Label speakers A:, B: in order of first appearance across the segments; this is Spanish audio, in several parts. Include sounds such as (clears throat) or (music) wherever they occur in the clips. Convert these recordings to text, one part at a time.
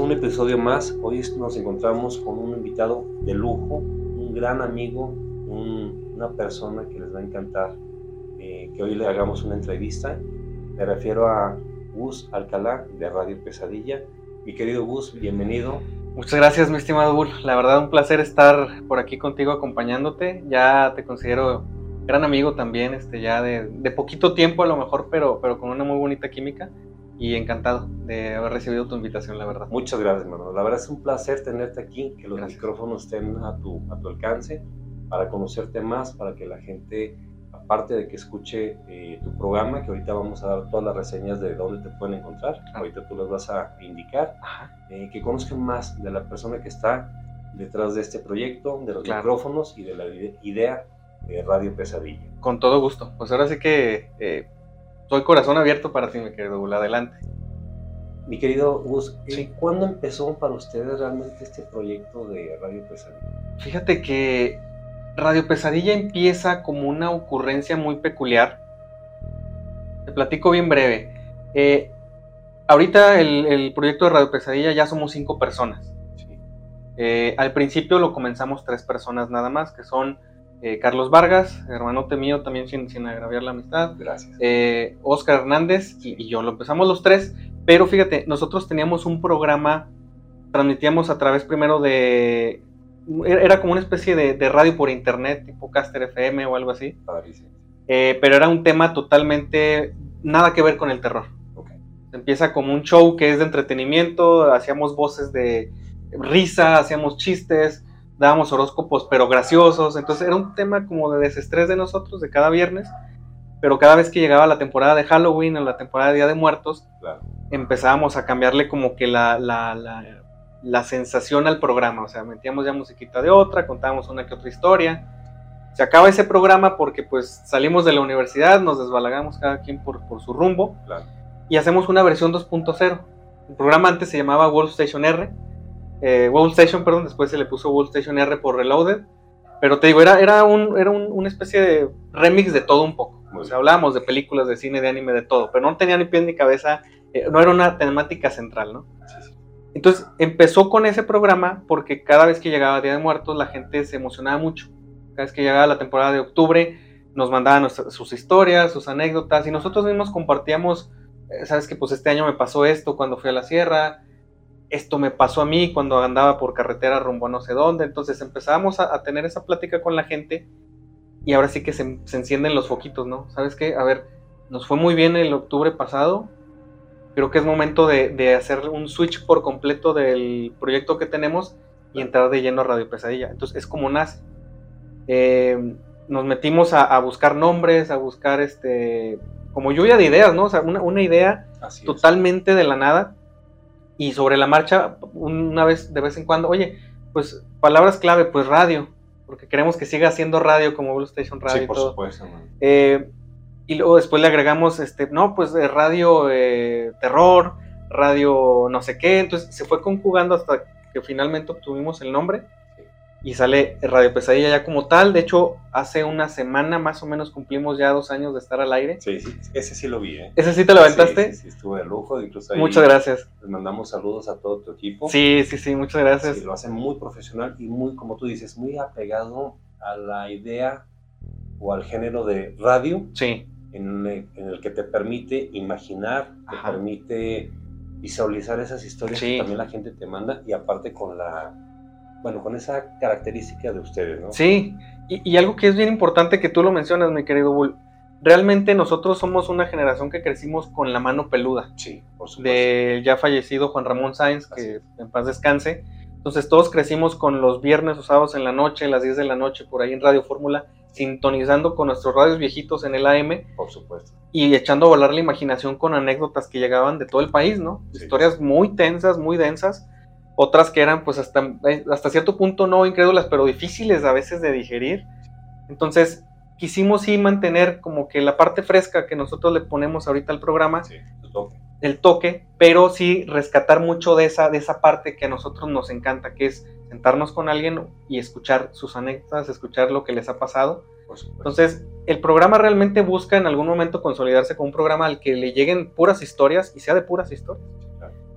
A: a un episodio más. Hoy nos encontramos con un invitado de lujo, un gran amigo, una persona que les va a encantar eh, que hoy le hagamos una entrevista. Me refiero a Gus Alcalá de Radio Pesadilla. Mi querido Gus, bienvenido.
B: Muchas gracias, mi estimado Bull. La verdad, un placer estar por aquí contigo acompañándote. Ya te considero gran amigo también, este, ya de, de poquito tiempo a lo mejor, pero, pero con una muy bonita química y encantado de haber recibido tu invitación, la verdad.
A: Muchas gracias, hermano. La verdad es un placer tenerte aquí, que los micrófonos estén a tu, a tu alcance para conocerte más, para que la gente, aparte de que escuche eh, tu programa, que ahorita vamos a dar todas las reseñas de dónde te pueden encontrar, ahorita tú las vas a indicar, eh, que conozcan más de la persona que está detrás de este proyecto, de los micrófonos y de la idea de Radio Pesadilla.
B: Con todo gusto. Pues ahora sí que... Eh, soy corazón abierto para ti, mi querido Gus. Adelante.
A: Mi querido Gus, eh, ¿cuándo empezó para ustedes realmente este proyecto de Radio Pesadilla?
B: Fíjate que Radio Pesadilla empieza como una ocurrencia muy peculiar. Te platico bien breve. Eh, ahorita el, proyecto de Radio Pesadilla ya somos cinco personas. Eh, al principio lo comenzamos tres personas nada más, que son eh, Carlos Vargas, hermanote mío, también sin, sin agraviar la amistad.
A: Gracias.
B: Eh, Oscar Hernández y, yo, lo empezamos los tres, pero fíjate, nosotros teníamos un programa, transmitíamos a través primero de... Era como una especie de, radio por internet, tipo Caster FM o algo así. Eh, pero era un tema totalmente nada que ver con el terror. Empieza como un show que es de entretenimiento, hacíamos voces de risa, hacíamos chistes, dábamos horóscopos, pero graciosos. Entonces era un tema como de desestrés de nosotros, de cada viernes. Pero cada vez que llegaba la temporada de Halloween o la temporada de Día de Muertos, empezábamos a cambiarle como que la, la, la, sensación al programa. O sea, metíamos ya musiquita de otra, contábamos una que otra historia. Se acaba ese programa porque pues salimos de la universidad, nos desbalagamos cada quien por, por su rumbo y hacemos una versión 2.0. El programa antes se llamaba World Station R eh, Station, perdón, después se le puso World Station R por Reloaded. Pero te digo, era, era, un, era una especie de remix de todo un poco. o sea, hablábamos de películas, de cine, de anime, de todo, pero no tenía ni pie ni cabeza, eh, no era una temática central, ¿no? Entonces empezó con ese programa porque cada vez que llegaba Día de Muertos la gente se emocionaba mucho. Cada vez que llegaba la temporada de octubre nos mandaban sus historias, sus anécdotas y nosotros mismos compartíamos, eh, sabes que pues este año me pasó esto cuando fui a la sierra, esto me pasó a mí cuando andaba por carretera rumbo a no sé dónde. Entonces empezábamos a, tener esa plática con la gente y ahora sí que se, encienden los foquitos, ¿no? ¿Sabes qué? A ver, nos fue muy bien el octubre pasado. Creo que es momento de, hacer un switch por completo del proyecto que tenemos y entrar de lleno a Radio Pesadilla. Entonces es como nace. Eh, nos metimos a, buscar nombres, a buscar este, como lluvia de ideas, ¿no? O sea, una, idea totalmente de la nada y sobre la marcha, una vez de vez en cuando, oye, pues palabras clave, pues radio, porque queremos que siga haciendo radio como Blue Station Radio.
A: Sí, por supuesto.
B: Eh, y luego después le agregamos, este, no, pues de radio eh, terror, radio no sé qué, entonces se fue conjugando hasta que finalmente obtuvimos el nombre y sale Radio Pesadilla ya como tal. De hecho, hace una semana más o menos cumplimos ya dos años de estar al aire.
A: Sí, sí, ese sí lo vi, ¿eh?
B: ¿Ese sí te lo aventaste?
A: Sí, sí, estuvo de lujo, incluso ahí
B: Muchas gracias.
A: Les mandamos saludos a todo tu equipo.
B: Sí, sí, sí, muchas gracias.
A: Sí, lo hacen muy profesional y muy, como tú dices, muy apegado a la idea o al género de radio.
B: Sí.
A: En, el que te permite imaginar, te permite visualizar esas historias que también la gente te manda y aparte con la bueno, con esa característica de ustedes, ¿no?
B: Sí, y, algo que es bien importante que tú lo mencionas, mi querido Bull, realmente nosotros somos una generación que crecimos con la mano peluda.
A: Sí, por supuesto.
B: De ya fallecido Juan Ramón Sáenz, que en paz descanse. Entonces todos crecimos con los viernes o sábados en la noche, las 10 de la noche, por ahí en Radio Fórmula, sintonizando con nuestros radios viejitos en el AM.
A: Por supuesto.
B: Y echando a volar la imaginación con anécdotas que llegaban de todo el país, ¿no? Historias muy tensas, muy densas otras que eran pues hasta, eh, hasta cierto punto no incrédulas, pero difíciles a veces de digerir. Entonces quisimos sí mantener como que la parte fresca que nosotros le ponemos ahorita al programa, el, toque. pero sí rescatar mucho de esa, de esa parte que a nosotros nos encanta, que es sentarnos con alguien y escuchar sus anécdotas, escuchar lo que les ha pasado. Entonces, el programa realmente busca en algún momento consolidarse con un programa al que le lleguen puras historias y sea de puras historias.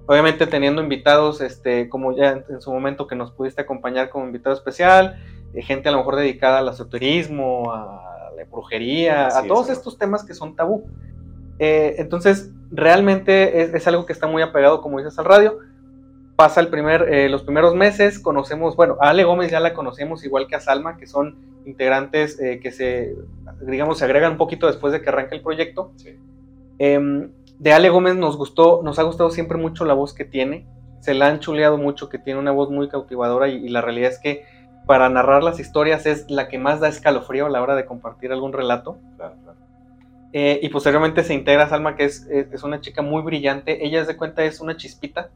B: Obviamente teniendo invitados, este, como ya en, su momento que nos pudiste acompañar como invitado especial, eh, gente a lo mejor dedicada al esoterismo, a la brujería, a todos estos temas que son tabú. Eh, entonces, realmente es, algo que está muy apegado, como dices, al radio. Pasa el primer, eh, los primeros meses, conocemos, bueno, a Ale Gómez ya la conocemos igual que a Salma, que son integrantes que se, digamos, se agregan un poquito después de que arranca el proyecto. Em, de Ale Gómez nos gustó, nos ha gustado siempre mucho la voz que tiene. Se la han chuleado mucho, que tiene una voz muy cautivadora y, la realidad es que para narrar las historias es la que más da escalofrío a la hora de compartir algún relato. Eh, y posteriormente se integra Salma, que es, es, una chica muy brillante. Ella, de cuenta, es una chispita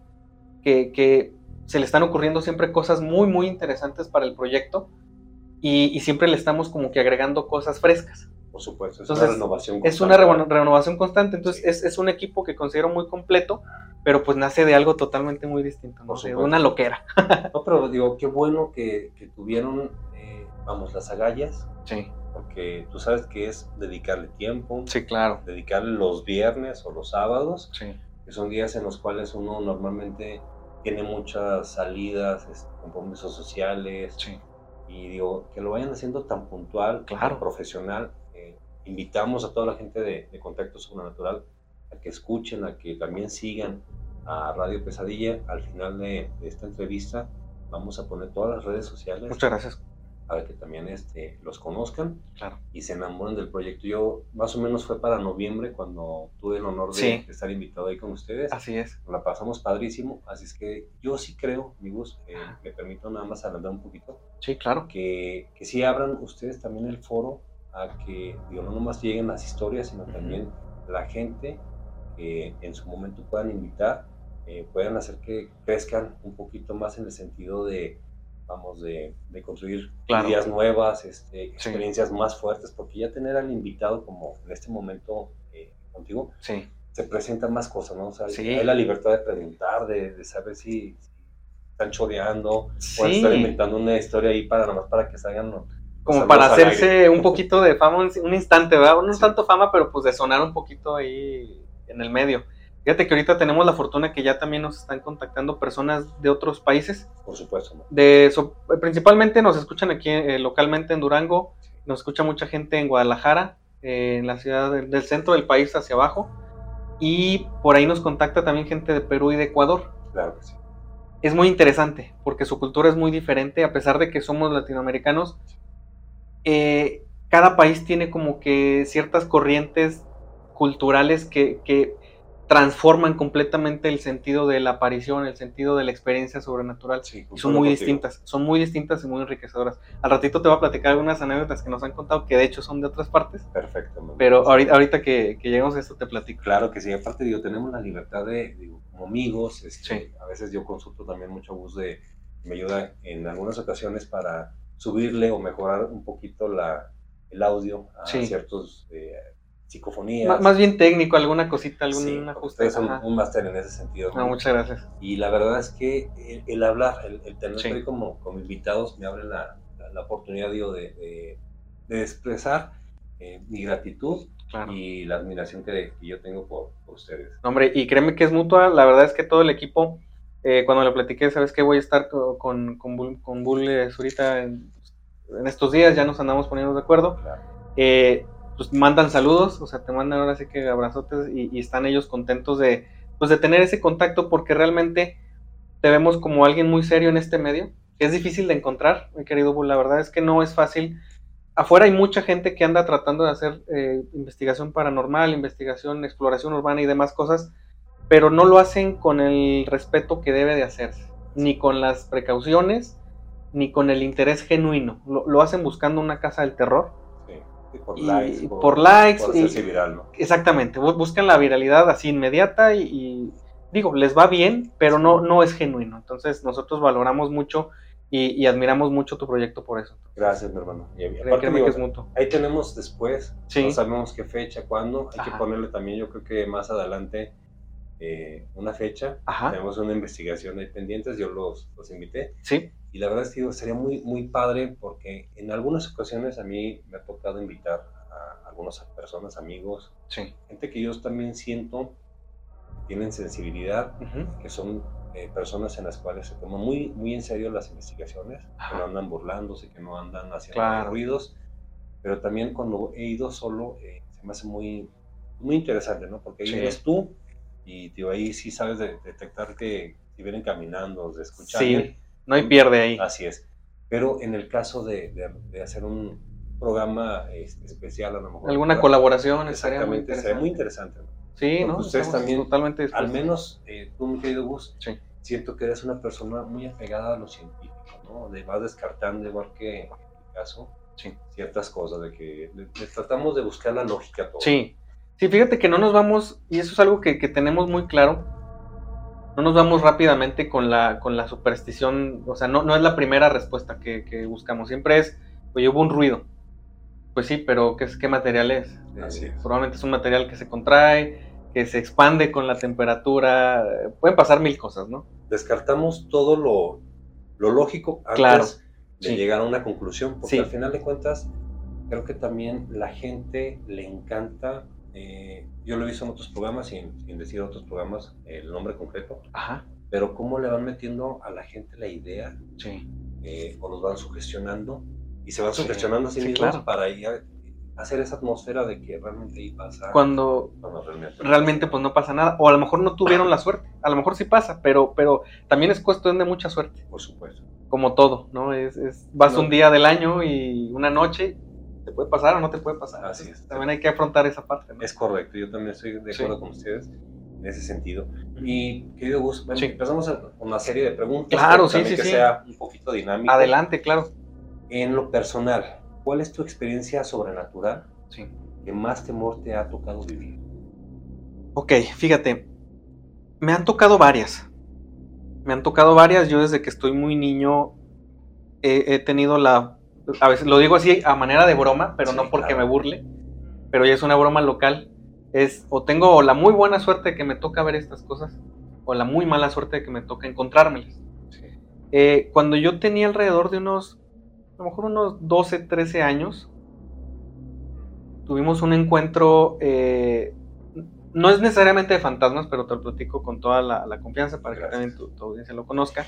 B: que, que, se le están ocurriendo siempre cosas muy, muy interesantes para el proyecto y, y siempre le estamos como que agregando cosas frescas.
A: Por supuesto, es una renovación
B: constante. Es una renovación constante, entonces es, es, un equipo que considero muy completo, pero pues nace de algo totalmente muy distinto, ¿no? de una loquera. (laughs)
A: no, pero digo, qué bueno que, que tuvieron, eh, vamos, las agallas.
B: Sí.
A: Porque tú sabes que es dedicarle tiempo.
B: Sí, claro.
A: Dedicarle los viernes o los sábados.
B: Sí.
A: Que son días en los cuales uno normalmente tiene muchas salidas, este, compromisos sociales.
B: Sí.
A: Y digo, que lo vayan haciendo tan puntual,
B: claro.
A: tan profesional, invitamos a toda la gente de, Contacto Sobrenatural a que escuchen, a que también sigan a Radio Pesadilla. Al final de, esta entrevista vamos a poner todas las redes sociales.
B: Muchas gracias.
A: Para que también este, los conozcan
B: claro.
A: y se enamoren del proyecto. Yo, más o menos fue para noviembre cuando tuve el honor de, estar invitado ahí con ustedes.
B: Así es.
A: La pasamos padrísimo. Así es que yo sí creo, amigos, eh, me permito nada más adelantar un poquito.
B: Sí, claro.
A: Que, que sí abran ustedes también el foro a que, digo, no nomás lleguen las historias, sino también la gente que en su momento puedan invitar, eh, puedan hacer que crezcan un poquito más en el sentido de, vamos, de, de construir ideas nuevas, este, experiencias más fuertes, porque ya tener al invitado como en este momento eh, contigo,
B: sí.
A: se presenta más cosas, ¿no? O sea, hay la libertad de preguntar, de, de saber si, están choreando o están inventando una historia ahí para nomás para que salgan
B: como para hacerse un poquito de fama un, instante, ¿verdad? No tanto fama, pero pues de sonar un poquito ahí en el medio. Fíjate que ahorita tenemos la fortuna que ya también nos están contactando personas de otros países.
A: Por supuesto.
B: De, principalmente nos escuchan aquí eh, localmente en Durango, nos escucha mucha gente en Guadalajara, eh, en la ciudad del centro del país hacia abajo, y por ahí nos contacta también gente de Perú y de Ecuador.
A: Claro que sí.
B: Es muy interesante porque su cultura es muy diferente, a pesar de que somos latinoamericanos, eh, cada país tiene como que ciertas corrientes culturales que, transforman completamente el sentido de la aparición, el sentido de la experiencia sobrenatural. y son muy distintas, son muy distintas y muy enriquecedoras. Al ratito te voy a platicar algunas anécdotas que nos han contado que de hecho son de otras partes.
A: Perfecto.
B: Pero ahorita, ahorita que, lleguemos a esto te platico.
A: Claro que sí, aparte digo, tenemos la libertad de, digo, como amigos, este, a veces yo consulto también mucho bus de, me ayuda en algunas ocasiones para subirle o mejorar un poquito la, el audio a ciertos eh, psicofonías.
B: más bien técnico, alguna cosita, algún ajuste.
A: Es un, máster en ese sentido.
B: No, muchas gracias.
A: Y la verdad es que el, hablar, el, tener como, como invitados me abre la, la, oportunidad digo, de, de, expresar eh, mi gratitud y la admiración que, yo tengo por, ustedes.
B: Hombre, y créeme que es mutua, la verdad es que todo el equipo eh, cuando le platiqué, sabes que voy a estar con, con, Bull, con Bull eh, en, estos días, ya nos andamos poniendo de acuerdo. Eh, pues mandan saludos, o sea, te mandan ahora sí que abrazotes y, están ellos contentos de, pues, de tener ese contacto porque realmente te vemos como alguien muy serio en este medio. Es difícil de encontrar, mi querido Bull, la verdad es que no es fácil. Afuera hay mucha gente que anda tratando de hacer investigación paranormal, investigación, exploración urbana y demás cosas, pero no lo hacen con el respeto que debe de hacerse, ni con las precauciones, ni con el interés genuino. Lo, hacen buscando una casa del terror.
A: Sí, por likes.
B: Por, likes.
A: viral,
B: Exactamente, buscan la viralidad así inmediata y, digo, les va bien, pero no, no es genuino. Entonces nosotros valoramos mucho y, admiramos mucho tu proyecto por eso.
A: Gracias, mi hermano.
B: Y aparte, que es mutuo.
A: Ahí tenemos después, no sabemos qué fecha, cuándo, hay que ponerle también, yo creo que más adelante eh, una fecha. Tenemos una investigación ahí pendientes, yo los, los invité.
B: Sí.
A: Y la verdad es que sería muy, muy padre porque en algunas ocasiones a mí me ha tocado invitar a algunas personas, amigos,
B: sí.
A: gente que yo también siento tienen sensibilidad, que son eh, personas en las cuales se toman muy, muy en serio las investigaciones, que no andan burlándose, que no andan haciendo ruidos, pero también cuando he ido solo eh, se me hace muy, muy interesante, ¿no? Porque ahí eres tú y tío, ahí sí sabes detectar que si vienen caminando, de escuchar.
B: Sí, no hay pierde ahí.
A: Así es. Pero en el caso de, de, hacer un programa este, especial, a lo mejor.
B: Alguna colaboración,
A: exactamente, sería muy interesante.
B: Sí, ¿no?
A: Ustedes también, totalmente al menos eh, tú, mi querido Gus, siento que eres una persona muy apegada a lo científico, ¿no? De vas descartando, igual que en mi caso, ciertas cosas, de que tratamos de buscar la lógica todo.
B: Sí, sí, fíjate que no nos vamos, y eso es algo que, que tenemos muy claro, no nos vamos rápidamente con la, con la superstición, o sea, no, no es la primera respuesta que, que buscamos, siempre es, oye, hubo un ruido. Pues sí, pero ¿qué, qué material es?
A: Así
B: Probablemente es un material que se contrae, que se expande con la temperatura, pueden pasar mil cosas, ¿no?
A: Descartamos todo lo, lo lógico antes de llegar a una conclusión, porque al final de cuentas, creo que también la gente le encanta eh, yo lo he visto en otros programas, sin, sin, decir otros programas el nombre concreto,
B: Ajá.
A: pero cómo le van metiendo a la gente la idea,
B: sí.
A: Eh, o los van sugestionando, y se van sugestionando a sí, mismos para ir a hacer esa atmósfera de que realmente ahí pasa.
B: Cuando, realmente, pues no pasa nada, o a lo mejor no tuvieron la suerte, a lo mejor sí pasa, pero, pero también es cuestión de mucha suerte.
A: Por supuesto.
B: Como todo, ¿no? Es, es vas un día del año y una noche puede pasar o no te puede pasar.
A: Así es.
B: También hay que afrontar esa parte.
A: Es correcto, yo también estoy de acuerdo con ustedes en ese sentido. Y querido Gus, bueno, empezamos con una serie de preguntas.
B: Claro, sí, sí,
A: que
B: sí.
A: sea un poquito dinámico.
B: Adelante, claro.
A: En lo personal, ¿cuál es tu experiencia sobrenatural
B: sí.
A: que más temor te ha tocado vivir?
B: Ok, fíjate, me han tocado varias. Me han tocado varias. Yo desde que estoy muy niño he tenido la a veces lo digo así a manera de broma, pero no porque me burle, pero ya es una broma local. Es o tengo la muy buena suerte de que me toca ver estas cosas, o la muy mala suerte de que me toca encontrármelas. Eh, cuando yo tenía alrededor de unos, a lo mejor unos 12, 13 años, tuvimos un encuentro, eh, no es necesariamente de fantasmas, pero te lo platico con toda la, confianza para que también tu, tu, audiencia lo conozca.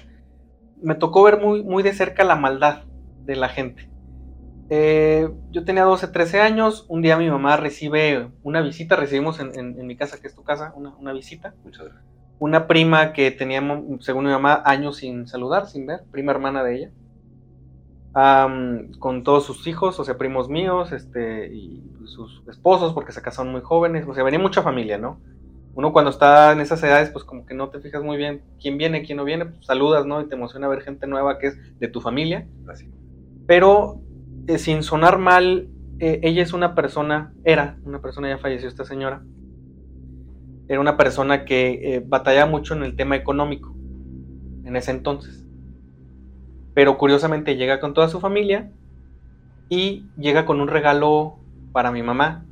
B: Me tocó ver muy, muy de cerca la maldad de la gente. Eh, yo tenía 12, 13 años, un día mi mamá recibe una visita, recibimos en, mi casa, que es tu casa, una, visita. Una prima que teníamos, según mi mamá, años sin saludar, sin ver, prima hermana de ella. con todos sus hijos, o sea, primos míos, este, y sus esposos, porque se casaron muy jóvenes, o sea, venía mucha familia, ¿no? Uno cuando está en esas edades, pues como que no te fijas muy bien quién viene, quién no viene, pues saludas, ¿no? Y te emociona ver gente nueva que es de tu familia. Pero eh, sin sonar mal, eh, ella es una persona, era una persona, ya falleció esta señora, era una persona que eh, batallaba mucho en el tema económico en ese entonces. Pero curiosamente llega con toda su familia y llega con un regalo para mi mamá,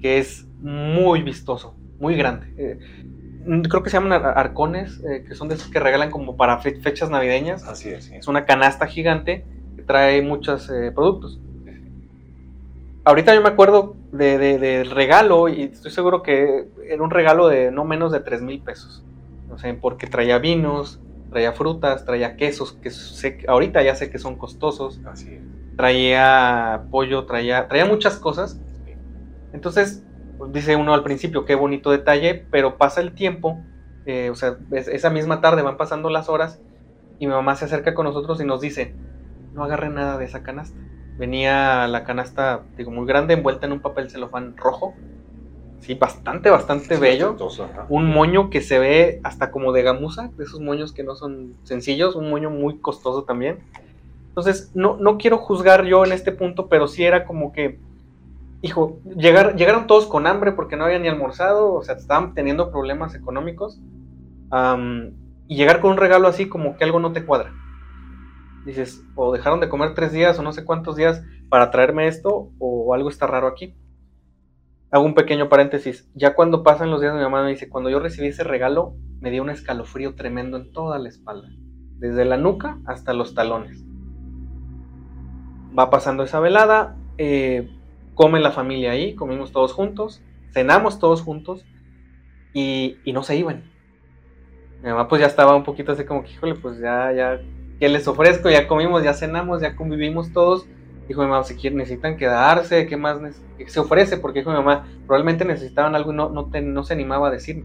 B: que es muy vistoso, muy grande. creo que se llaman arcones, que son de esos que regalan como para fechas navideñas.
A: Así es.
B: Es una canasta gigante trae muchos eh, productos. Ahorita yo me acuerdo del regalo y estoy seguro que era un regalo de no menos de 3 mil pesos. No sé, porque traía vinos, traía frutas, traía quesos, que sé, ahorita ya sé que son costosos.
A: Así
B: Traía pollo, traía, traía muchas cosas. Entonces, pues, dice uno al principio, qué bonito detalle, pero pasa el tiempo, eh, o sea, esa misma tarde van pasando las horas y mi mamá se acerca con nosotros y nos dice, no agarré nada de esa canasta. Venía la canasta, digo, muy grande, envuelta en un papel celofán rojo. Sí, bastante, bastante bello. Un moño que se ve hasta como de gamuza, de esos moños que no son sencillos, un moño muy costoso también. Entonces, no, no quiero juzgar yo en este punto, pero sí era como que, hijo, llegar, llegaron todos con hambre porque no habían ni almorzado, o sea, estaban teniendo problemas económicos. y llegar con un regalo así como que algo no te cuadra dices, o dejaron de comer tres días o no sé cuántos días para traerme esto, o algo está raro aquí. Hago un pequeño paréntesis. Ya cuando pasan los días, mi mamá me dice, cuando yo recibí ese regalo, me dio un escalofrío tremendo en toda la espalda, desde la nuca hasta los talones. Va pasando esa velada, eh, come la familia ahí, comimos todos juntos, cenamos todos juntos, y, y no se iban. Mi mamá pues ya estaba un poquito así como que, híjole, pues ya, ya, ¿qué les ofrezco? Ya comimos, ya cenamos, ya convivimos todos. Dijo mi mamá, si quieren, necesitan quedarse, ¿qué más se ofrece? Porque dijo mi mamá, probablemente necesitaban algo y no, no, no se animaba a decirme.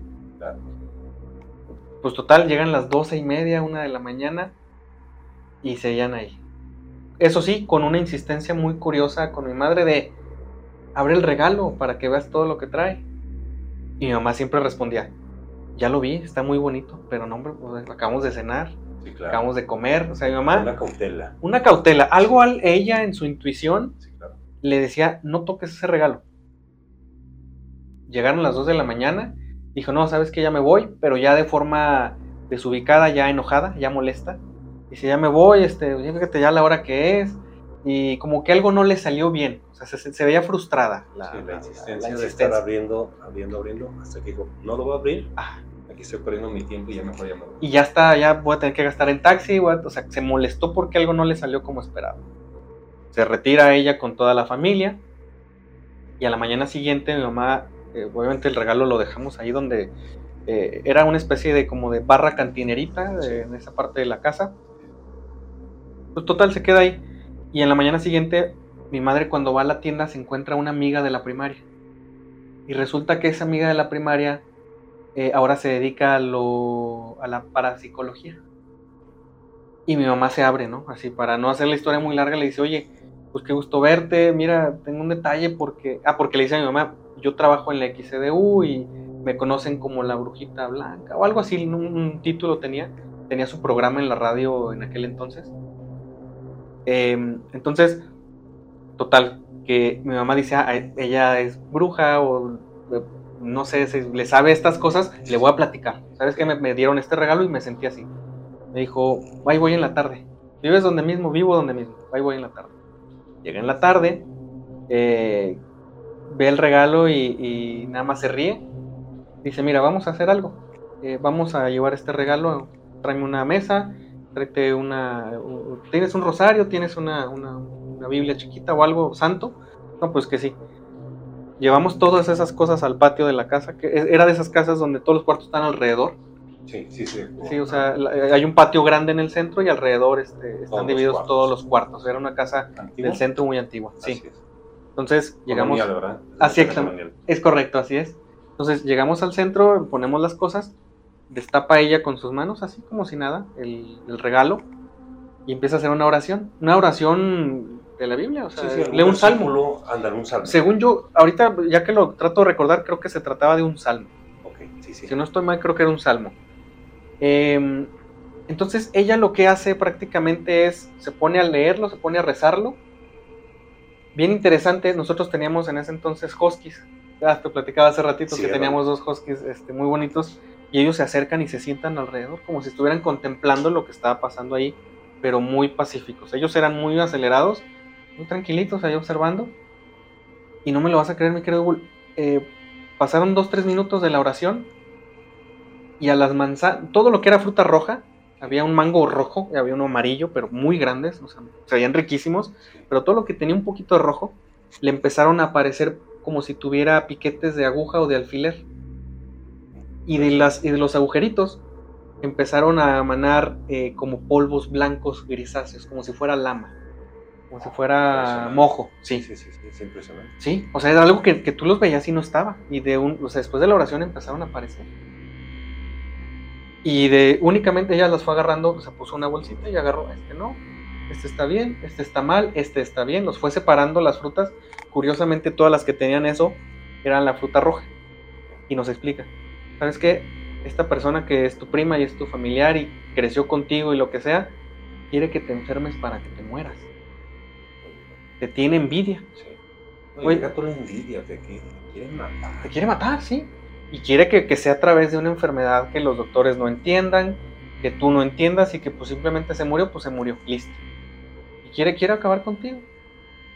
B: Pues total, llegan las doce y media, una de la mañana, y se hallan ahí. Eso sí, con una insistencia muy curiosa con mi madre de, abre el regalo para que veas todo lo que trae. Y mi mamá siempre respondía, ya lo vi, está muy bonito, pero no, hombre, pues, acabamos de cenar, acabamos de comer, o sea, mi mamá...
A: Una cautela.
B: Una cautela, algo a ella en su intuición le decía, no toques ese regalo. Llegaron las 2 de la mañana, dijo, no, sabes que ya me voy, pero ya de forma desubicada, ya enojada, ya molesta. Dice, ya me voy, este, fíjate ya la hora que es, y como que algo no le salió bien, o sea, se, veía frustrada
A: la, sí, la, insistencia de estar abriendo, abriendo, abriendo, hasta que dijo, no lo voy a abrir, ah. Aquí estoy perdiendo mi tiempo y ya me voy
B: Y ya está, ya voy a tener que gastar en taxi, o sea, se molestó porque algo no le salió como esperaba. Se retira ella con toda la familia, y a la mañana siguiente mi mamá, eh, obviamente el regalo lo dejamos ahí donde eh, era una especie de como de barra cantinerita en esa parte de la casa. Pues total, se queda ahí y en la mañana siguiente, mi madre cuando va a la tienda se encuentra una amiga de la primaria. Y resulta que esa amiga de la primaria eh, ahora se dedica a, lo, a la parapsicología. Y mi mamá se abre, ¿no? Así, para no hacer la historia muy larga, le dice, oye, pues qué gusto verte, mira, tengo un detalle porque... Ah, porque le dice a mi mamá, yo trabajo en la XCDU y me conocen como la brujita blanca o algo así, un título tenía, tenía su programa en la radio en aquel entonces. Em, entonces, total, que mi mamá dice, ah, ella es bruja o eh, no sé, si le sabe estas cosas, le voy a platicar. ¿Sabes qué? Me, dieron este regalo y me sentí así. Me dijo, ahí voy en la tarde. ¿Vives donde mismo? Vivo donde mismo. Ahí voy en la tarde. Llega en la tarde, eh, ve el regalo y, nada más se ríe. Dice, mira, vamos a hacer algo. Eh, vamos a llevar este regalo, tráeme una mesa, tráete una, tienes un rosario, tienes una, una, Biblia chiquita o algo santo. No, pues que sí. Llevamos todas esas cosas al patio de la casa, que e, era de esas casas donde todos los cuartos están alrededor.
A: Sí, sí, sí.
B: Sí, o sea, hay un patio grande en el centro y alrededor este, están divididos todos los cuartos. Era una casa del centro muy antigua. Sí. Entonces llegamos. Así es, es correcto, así es. Entonces llegamos al centro, ponemos las cosas destapa ella con sus manos, así como si nada, el, regalo, y empieza a hacer una oración. Una oración de la Biblia, o sea, lee un salmo.
A: un salmo.
B: Según yo, ahorita ya que lo trato de recordar, creo que se trataba de un salmo. Si no estoy mal, creo que era un salmo. Em, entonces ella lo que hace prácticamente es, se pone a leerlo, se pone a rezarlo. Bien interesante, nosotros teníamos en ese entonces huskies. Ya te platicaba hace ratito que teníamos dos huskies este, muy bonitos y ellos se acercan y se sientan alrededor como si estuvieran contemplando lo que estaba pasando ahí, pero muy pacíficos. Ellos eran muy acelerados, muy tranquilitos ahí observando. Y no me lo vas a creer, mi querido eh, pasaron dos, tres minutos de la oración. Y a las manzanas, todo lo que era fruta roja, había un mango rojo y había uno amarillo, pero muy grandes, o sea, se veían riquísimos, pero todo lo que tenía un poquito de rojo le empezaron a aparecer como si tuviera piquetes de aguja o de alfiler. Y de, las, y de los agujeritos empezaron a emanar eh, como polvos blancos grisáceos, como si fuera lama, como si fuera mojo. Sí,
A: sí, sí, sí, es impresionante.
B: Sí, o sea, era algo que, que, tú los veías y no estaba. Y de un, o sea, después de la oración empezaron a aparecer. Y de únicamente ella las fue agarrando, o sea, puso una bolsita y agarró, este no, este está bien, este está mal, este está bien. Los fue separando las frutas. Curiosamente, todas las que tenían eso eran la fruta roja. Y nos explica. ¿sabes qué? Esta persona que es tu prima y es tu familiar y creció contigo y lo que sea, quiere que te enfermes para que te mueras. Te tiene envidia.
A: Sí. Oye, por envidia, te quiere matar.
B: Te quiere matar, sí. Y quiere que, sea a través de una enfermedad que los doctores no entiendan, que tú no entiendas y que pues simplemente se murió, pues se murió, listo. Y quiere, quiere acabar contigo.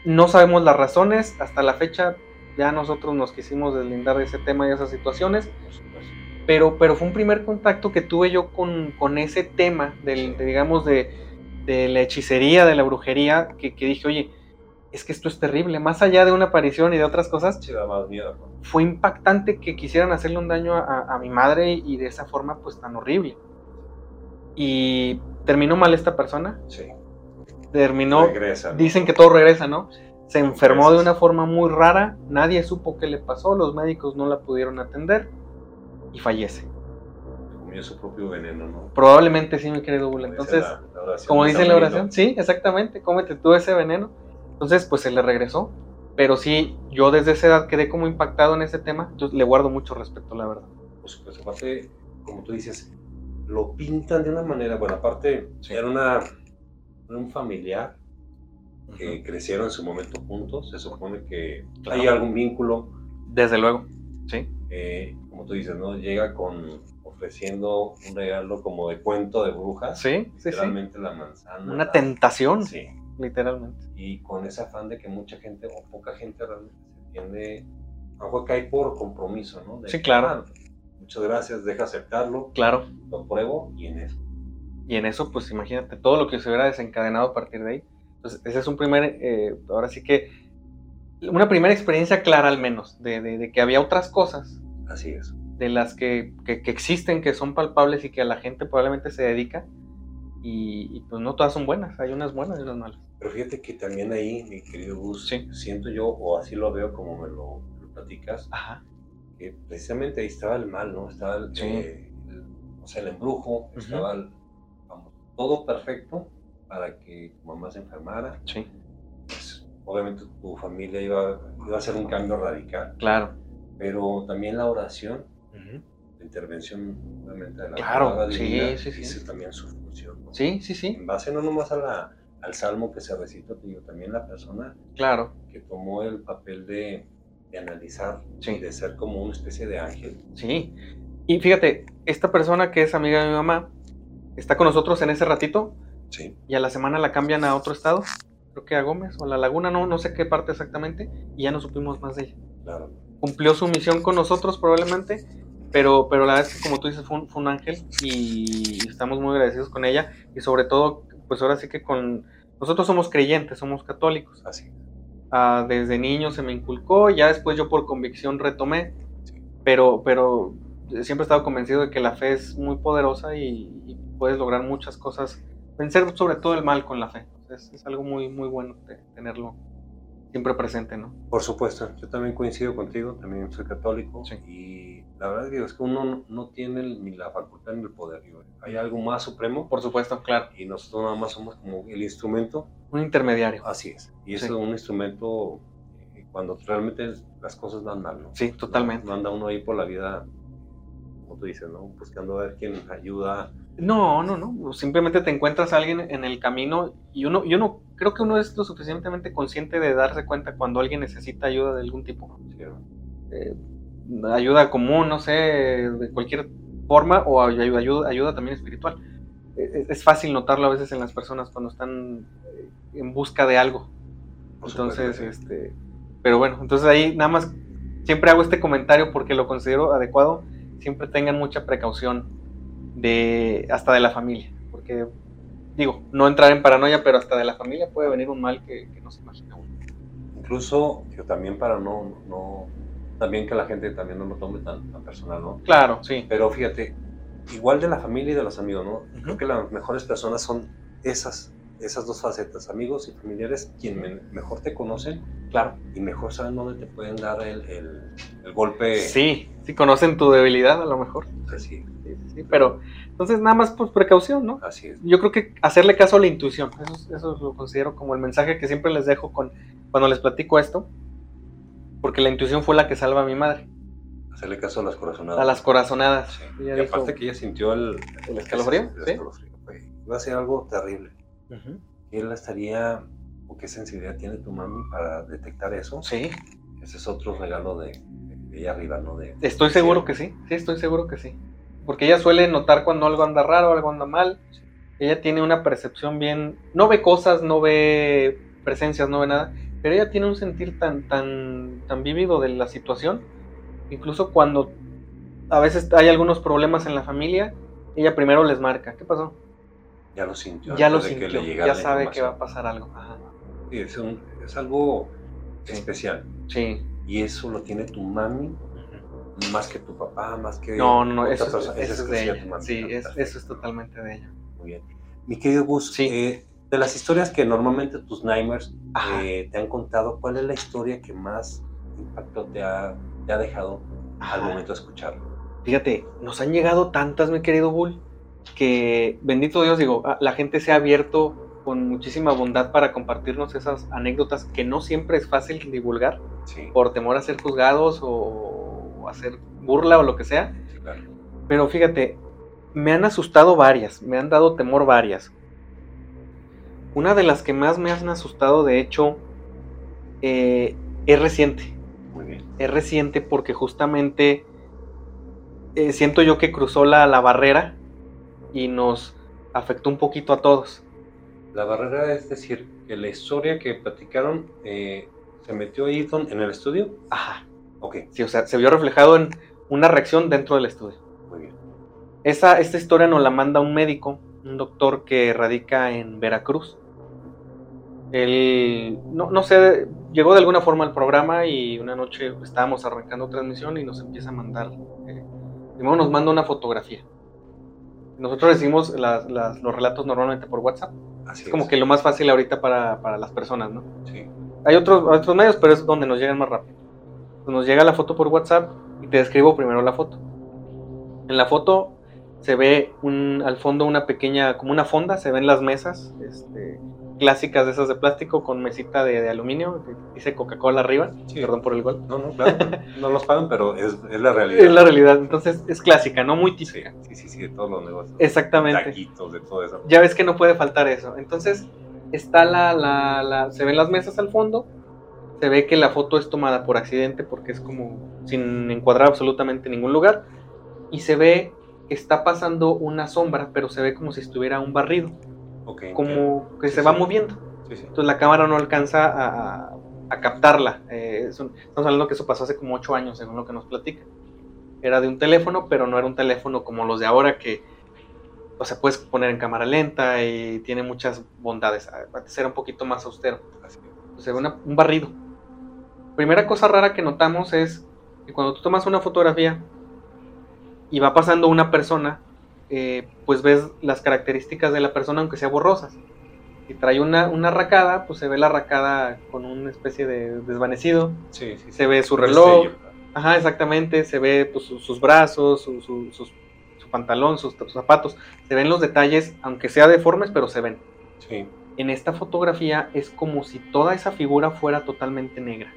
B: No sabemos las razones, hasta la fecha ya nosotros nos quisimos deslindar de ese tema y esas situaciones, pero, pero fue un primer contacto que tuve yo con, con ese tema, del, de, digamos, de, de, la hechicería, de la brujería, que, que, dije, oye, es que esto es terrible, más allá de una aparición y de otras cosas,
A: Sí, da más miedo, ¿no?
B: fue impactante que quisieran hacerle un daño a, a mi madre y de esa forma pues tan horrible. Y terminó mal esta persona,
A: Sí.
B: terminó,
A: Regresa. ¿no?
B: dicen que todo regresa, ¿no? Se enfermó de una forma muy rara, nadie supo qué le pasó, los médicos no la pudieron atender y fallece.
A: Comió su propio veneno, ¿no?
B: Probablemente sí, mi querido Bula.
A: Como dice
B: Entonces,
A: la- la oración
B: la oración, sí, exactamente, cómete tú ese veneno. Entonces, pues se le regresó. Pero sí, yo desde esa edad quedé como impactado en ese tema. Yo le guardo mucho respeto, la verdad.
A: Por supuesto, aparte, como tú dices, lo pintan de una manera, bueno, aparte,
B: Sí.
A: era una, un familiar que crecieron en su momento juntos, se supone que
B: Claro.
A: hay algún vínculo,
B: Desde luego, sí.
A: eh, como tú dices, ¿no? Llega con ofreciendo un regalo como de cuento de brujas,
B: Sí, sí,
A: la manzana.
B: Una
A: la-
B: tentación,
A: Sí,
B: literalmente.
A: y con ese afán de que mucha gente o poca gente realmente se tiende, a lo mejor cae por compromiso, ¿no? De
B: Sí,
A: que,
B: claro.
A: "Ah, muchas gracias, deja aceptarlo,
B: Claro.
A: lo pruebo y en eso.
B: Y en eso, pues imagínate todo lo que se hubiera desencadenado a partir de ahí. Entonces, ese es un primer, eh, ahora sí que, una primera experiencia clara al menos, de, de- de que había otras cosas
A: Así es.
B: de las que, que- que existen, que son palpables y que a la gente probablemente se dedica. Y, y, pues no todas son buenas, hay unas buenas y unas malas.
A: Pero fíjate que también ahí, mi querido Gus,
B: Sí.
A: siento yo, o así lo veo como me lo, me lo platicas,
B: Ajá.
A: que precisamente ahí estaba el mal, ¿no? Estaba el,
B: Sí.
A: eh, el- o sea, el embrujo,
B: Ujú.
A: estaba el- vamos, todo perfecto para que tu mamá se enfermara.
B: Sí,
A: Pues, obviamente tu familia iba, iba a hacer un cambio radical,
B: claro.
A: pero también la oración,
B: Ujú.
A: la intervención, obviamente, de la
B: Claro, sí,
A: divina,
B: sí, sí.
A: hizo también su función. ¿no?
B: Sí, sí, sí,
A: En base no nomás a la, al salmo que se recita, te digo, también la persona
B: claro.
A: que tomó el papel de, de analizar
B: Sí.
A: y de ser como una especie de ángel.
B: Sí. Y fíjate, esta persona que es amiga de mi mamá está con nosotros en ese ratito
A: Sí.
B: y a la semana la cambian a otro estado, creo que a Gómez o a La Laguna, no, no sé qué parte exactamente, y ya no supimos más de ella.
A: Claro.
B: Cumplió su misión con nosotros probablemente, pero, pero la verdad es que como tú dices, fue un, fue un ángel y estamos muy agradecidos con ella y sobre todo, pues ahora sí que con... Nosotros somos creyentes, somos católicos.
A: Así.
B: Ah, desde niño se me inculcó, ya después yo por convicción retomé, pero, pero siempre he estado convencido de que la fe es muy poderosa y, y puedes lograr muchas cosas, vencer sobre todo el mal con la fe. Es, es algo muy, muy bueno de tenerlo siempre presente, ¿no?
A: Por supuesto, yo también coincido contigo, también soy católico
B: Sí.
A: y la verdad digo, es que uno no, no tiene ni la facultad ni el poder. digo, hay algo más supremo
B: Por supuesto, claro.
A: y nosotros nada más somos como el instrumento.
B: Un intermediario.
A: Así es. Y
B: Sí.
A: es un instrumento eh, cuando realmente las cosas van mal, ¿no?
B: Sí, totalmente.
A: No anda uno ahí por la vida, como tú dices, ¿no? Buscando a ver quién ayuda.
B: No, no, no. Simplemente te encuentras a alguien en el camino y uno, y uno creo que uno es lo suficientemente consciente de darse cuenta cuando alguien necesita ayuda de algún tipo.
A: ¿sí?
B: eh, ayuda común, no sé, de cualquier forma, o ay- ayuda, ayuda también espiritual. Eh, Es, es fácil notarlo a veces en las personas cuando están eh, en busca de algo.
A: Por
B: Entonces,
A: supuesto,
B: este, pero bueno, entonces ahí nada más siempre hago este comentario porque lo considero adecuado. Siempre tengan mucha precaución de hasta de la familia, porque digo, no entrar en paranoia, pero hasta de la familia puede venir un mal que, que no se imagina uno.
A: Incluso, yo también para no, no, también que la gente también no lo tome tan, tan personal, ¿no?
B: Claro, sí.
A: Pero fíjate, igual de la familia y de los amigos, ¿no?
B: Ujú.
A: Creo que las mejores personas son esas, esas dos facetas, amigos y familiares, quien me- mejor te conocen
B: Claro.
A: y mejor saben dónde te pueden dar el, el, el golpe.
B: Sí, sí conocen tu debilidad a lo mejor.
A: Así,
B: Sí, sí, sí, pero entonces nada más por precaución, ¿no?
A: así es.
B: Yo creo que hacerle caso a la intuición, eso, eso lo considero como el mensaje que siempre les dejo con, cuando les platico esto, porque la intuición fue la que salva a mi madre,
A: Hacerle caso a las corazonadas.
B: a las corazonadas.
A: Sí. Y
B: dijo-
A: aparte que ella sintió el,
B: ¿El escalofrío?
A: El
B: Sí.
A: escalofrío, fue- Iba a ser algo terrible.
B: Ujú.
A: Él estaría, o qué sensibilidad tiene tu mami para detectar eso.
B: Sí,
A: Ese es otro regalo de, de ella arriba, ¿no? De,
B: estoy seguro que sí, sí, estoy seguro que sí. Porque ella suele notar cuando algo anda raro, algo anda mal. Ella tiene una percepción bien, no ve cosas, no ve presencias, no ve nada, pero ella tiene un sentir tan, tan, tan vívido de la situación. Incluso cuando a veces hay algunos problemas en la familia, ella primero les marca, ¿qué pasó?
A: Ya lo sintió.
B: Ya lo
A: de que
B: sintió,
A: le
B: ya sabe que va a pasar algo. Ajá.
A: es, un, es algo especial.
B: Sí.
A: Y eso lo tiene tu mami más que tu papá, más que...
B: No, no, eso, es de ella. Sí, eso es totalmente de ella.
A: Muy bien. Mi querido Gus, sí. Eh, de las historias que normalmente tus Nightmares eh, te han contado, ¿cuál es la historia que más impacto te ha, te ha dejado al momento de escucharlo?
B: Fíjate, nos han llegado tantas, mi querido Bull, que bendito Dios, digo, ah, la gente se ha abierto con muchísima bondad para compartirnos esas anécdotas que no siempre es fácil divulgar por temor a ser juzgados o, hacer burla o lo que sea. Pero fíjate, me han asustado varias, me han dado temor varias. Una de las que más me han asustado, de hecho, eh, es reciente.
A: Muy bien.
B: Es reciente porque justamente eh, siento yo que cruzó la, la barrera y nos afectó un poquito a todos.
A: La barrera es decir, que la historia que platicaron eh, se metió ahí en el estudio.
B: Ajá.
A: Ok.
B: Sí, o sea, se vio reflejado en una reacción dentro del estudio.
A: Muy bien.
B: Esa, esta historia nos la manda un médico, un doctor que radica en Veracruz. Él, no, no sé, llegó de alguna forma al programa y una noche estábamos arrancando transmisión y nos empieza a mandar, eh, primero nos manda una fotografía nosotros recibimos los relatos normalmente por WhatsApp. es como que lo más fácil ahorita para, las personas, ¿no?
A: Sí.
B: Hay otros, otros medios, pero es donde nos llegan más rápido. nos llega la foto por WhatsApp y te describo primero la foto. En la foto se ve un, al fondo una pequeña, como una fonda, se ven las mesas, este, clásicas de esas de plástico con mesita de, aluminio, dice Coca-Cola arriba, perdón por el gol.
A: No, no, claro, no los pagan, pero es, la realidad.
B: Es la realidad, entonces es clásica, no muy típica.
A: Sí, sí, sí, de todos los negocios.
B: Exactamente.
A: Taquitos, de todo eso.
B: Ya ves que no puede faltar eso. Entonces está la, la, la, se ven las mesas al fondo, se ve que la foto es tomada por accidente porque es como sin encuadrar absolutamente ningún lugar, y se ve que está pasando una sombra, pero se ve como si estuviera un barrido como que se va moviendo. Entonces la cámara no alcanza a, a captarla. Eh, estamos hablando que eso pasó hace como ocho años, según lo que nos platica. Era de un teléfono, pero no era un teléfono como los de ahora que o sea, puedes poner en cámara lenta y tiene muchas bondades. Antes era un poquito más austero. Se ve un barrido. Primera cosa rara que notamos es que cuando tú tomas una fotografía y va pasando una persona, eh, pues ves las características de la persona aunque sea borrosas. Si trae una, una racada, pues se ve la racada con una especie de desvanecido. se ve su reloj. Ajá, exactamente. Se ve pues, sus brazos, su, su, pantalón, sus, zapatos. Se ven los detalles, aunque sea deformes, pero se ven. En esta fotografía es como si toda esa figura fuera totalmente negra.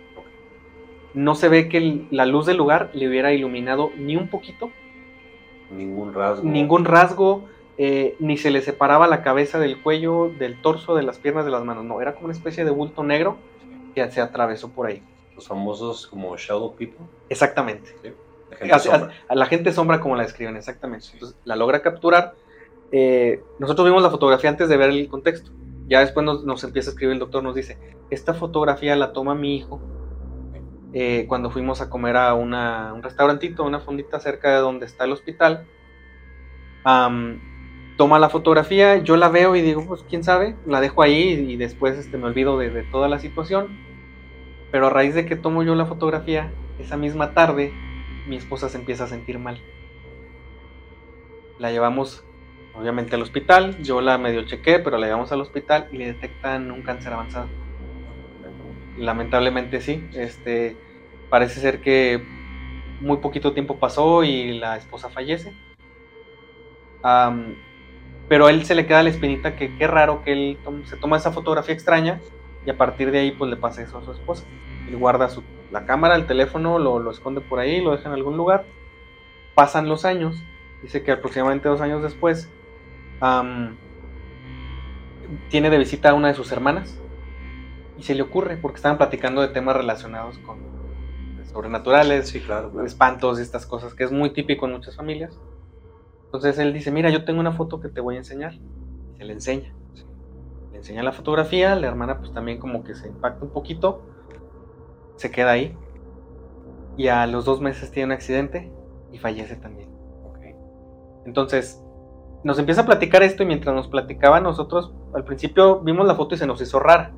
B: No se ve que la luz del lugar le hubiera iluminado ni un poquito
A: Ningún rasgo.
B: Ningún rasgo, eh, ni se le separaba la cabeza del cuello, del torso, de las piernas, de las manos. No, era como una especie de bulto negro que se atravesó por ahí.
A: Los famosos como Shadow People.
B: Exactamente. La gente sombra. A, la gente sombra como la describen, exactamente. Entonces la logra capturar. Eh, nosotros vimos la fotografía antes de ver el contexto. Ya después nos, nos empieza a escribir el doctor, nos dice, esta fotografía la toma mi hijo eh, cuando fuimos a comer a una, un restaurantito, una fondita cerca de donde está el hospital. toma la fotografía, yo la veo y digo, pues quién sabe, la dejo ahí y después este, me olvido de, toda la situación. Pero a raíz de que tomo yo la fotografía, esa misma tarde mi esposa se empieza a sentir mal. La llevamos obviamente al hospital, yo la medio chequé, pero la llevamos al hospital y le detectan un cáncer avanzado. Lamentablemente sí. Este, parece ser que muy poquito tiempo pasó y la esposa fallece. pero a él se le queda la espinita que qué raro que él se toma esa fotografía extraña y a partir de ahí pues le pasa eso a su esposa. Él guarda su, la cámara, el teléfono, lo, lo esconde por ahí, lo deja en algún lugar. Pasan los años, dice que aproximadamente dos años después tiene de visita a una de sus hermanas y se le ocurre, porque estaban platicando de temas relacionados con sobrenaturales,
A: sí, claro,
B: espantos y estas cosas, que es muy típico en muchas familias. Entonces él dice, mira, yo tengo una foto que te voy a enseñar. Y se le enseña. Le enseña la fotografía, la hermana pues también como que se impacta un poquito, se queda ahí. Y a los dos meses tiene un accidente y fallece también. Entonces, nos empieza a platicar esto y mientras nos platicaba nosotros, al principio vimos la foto y se nos hizo rara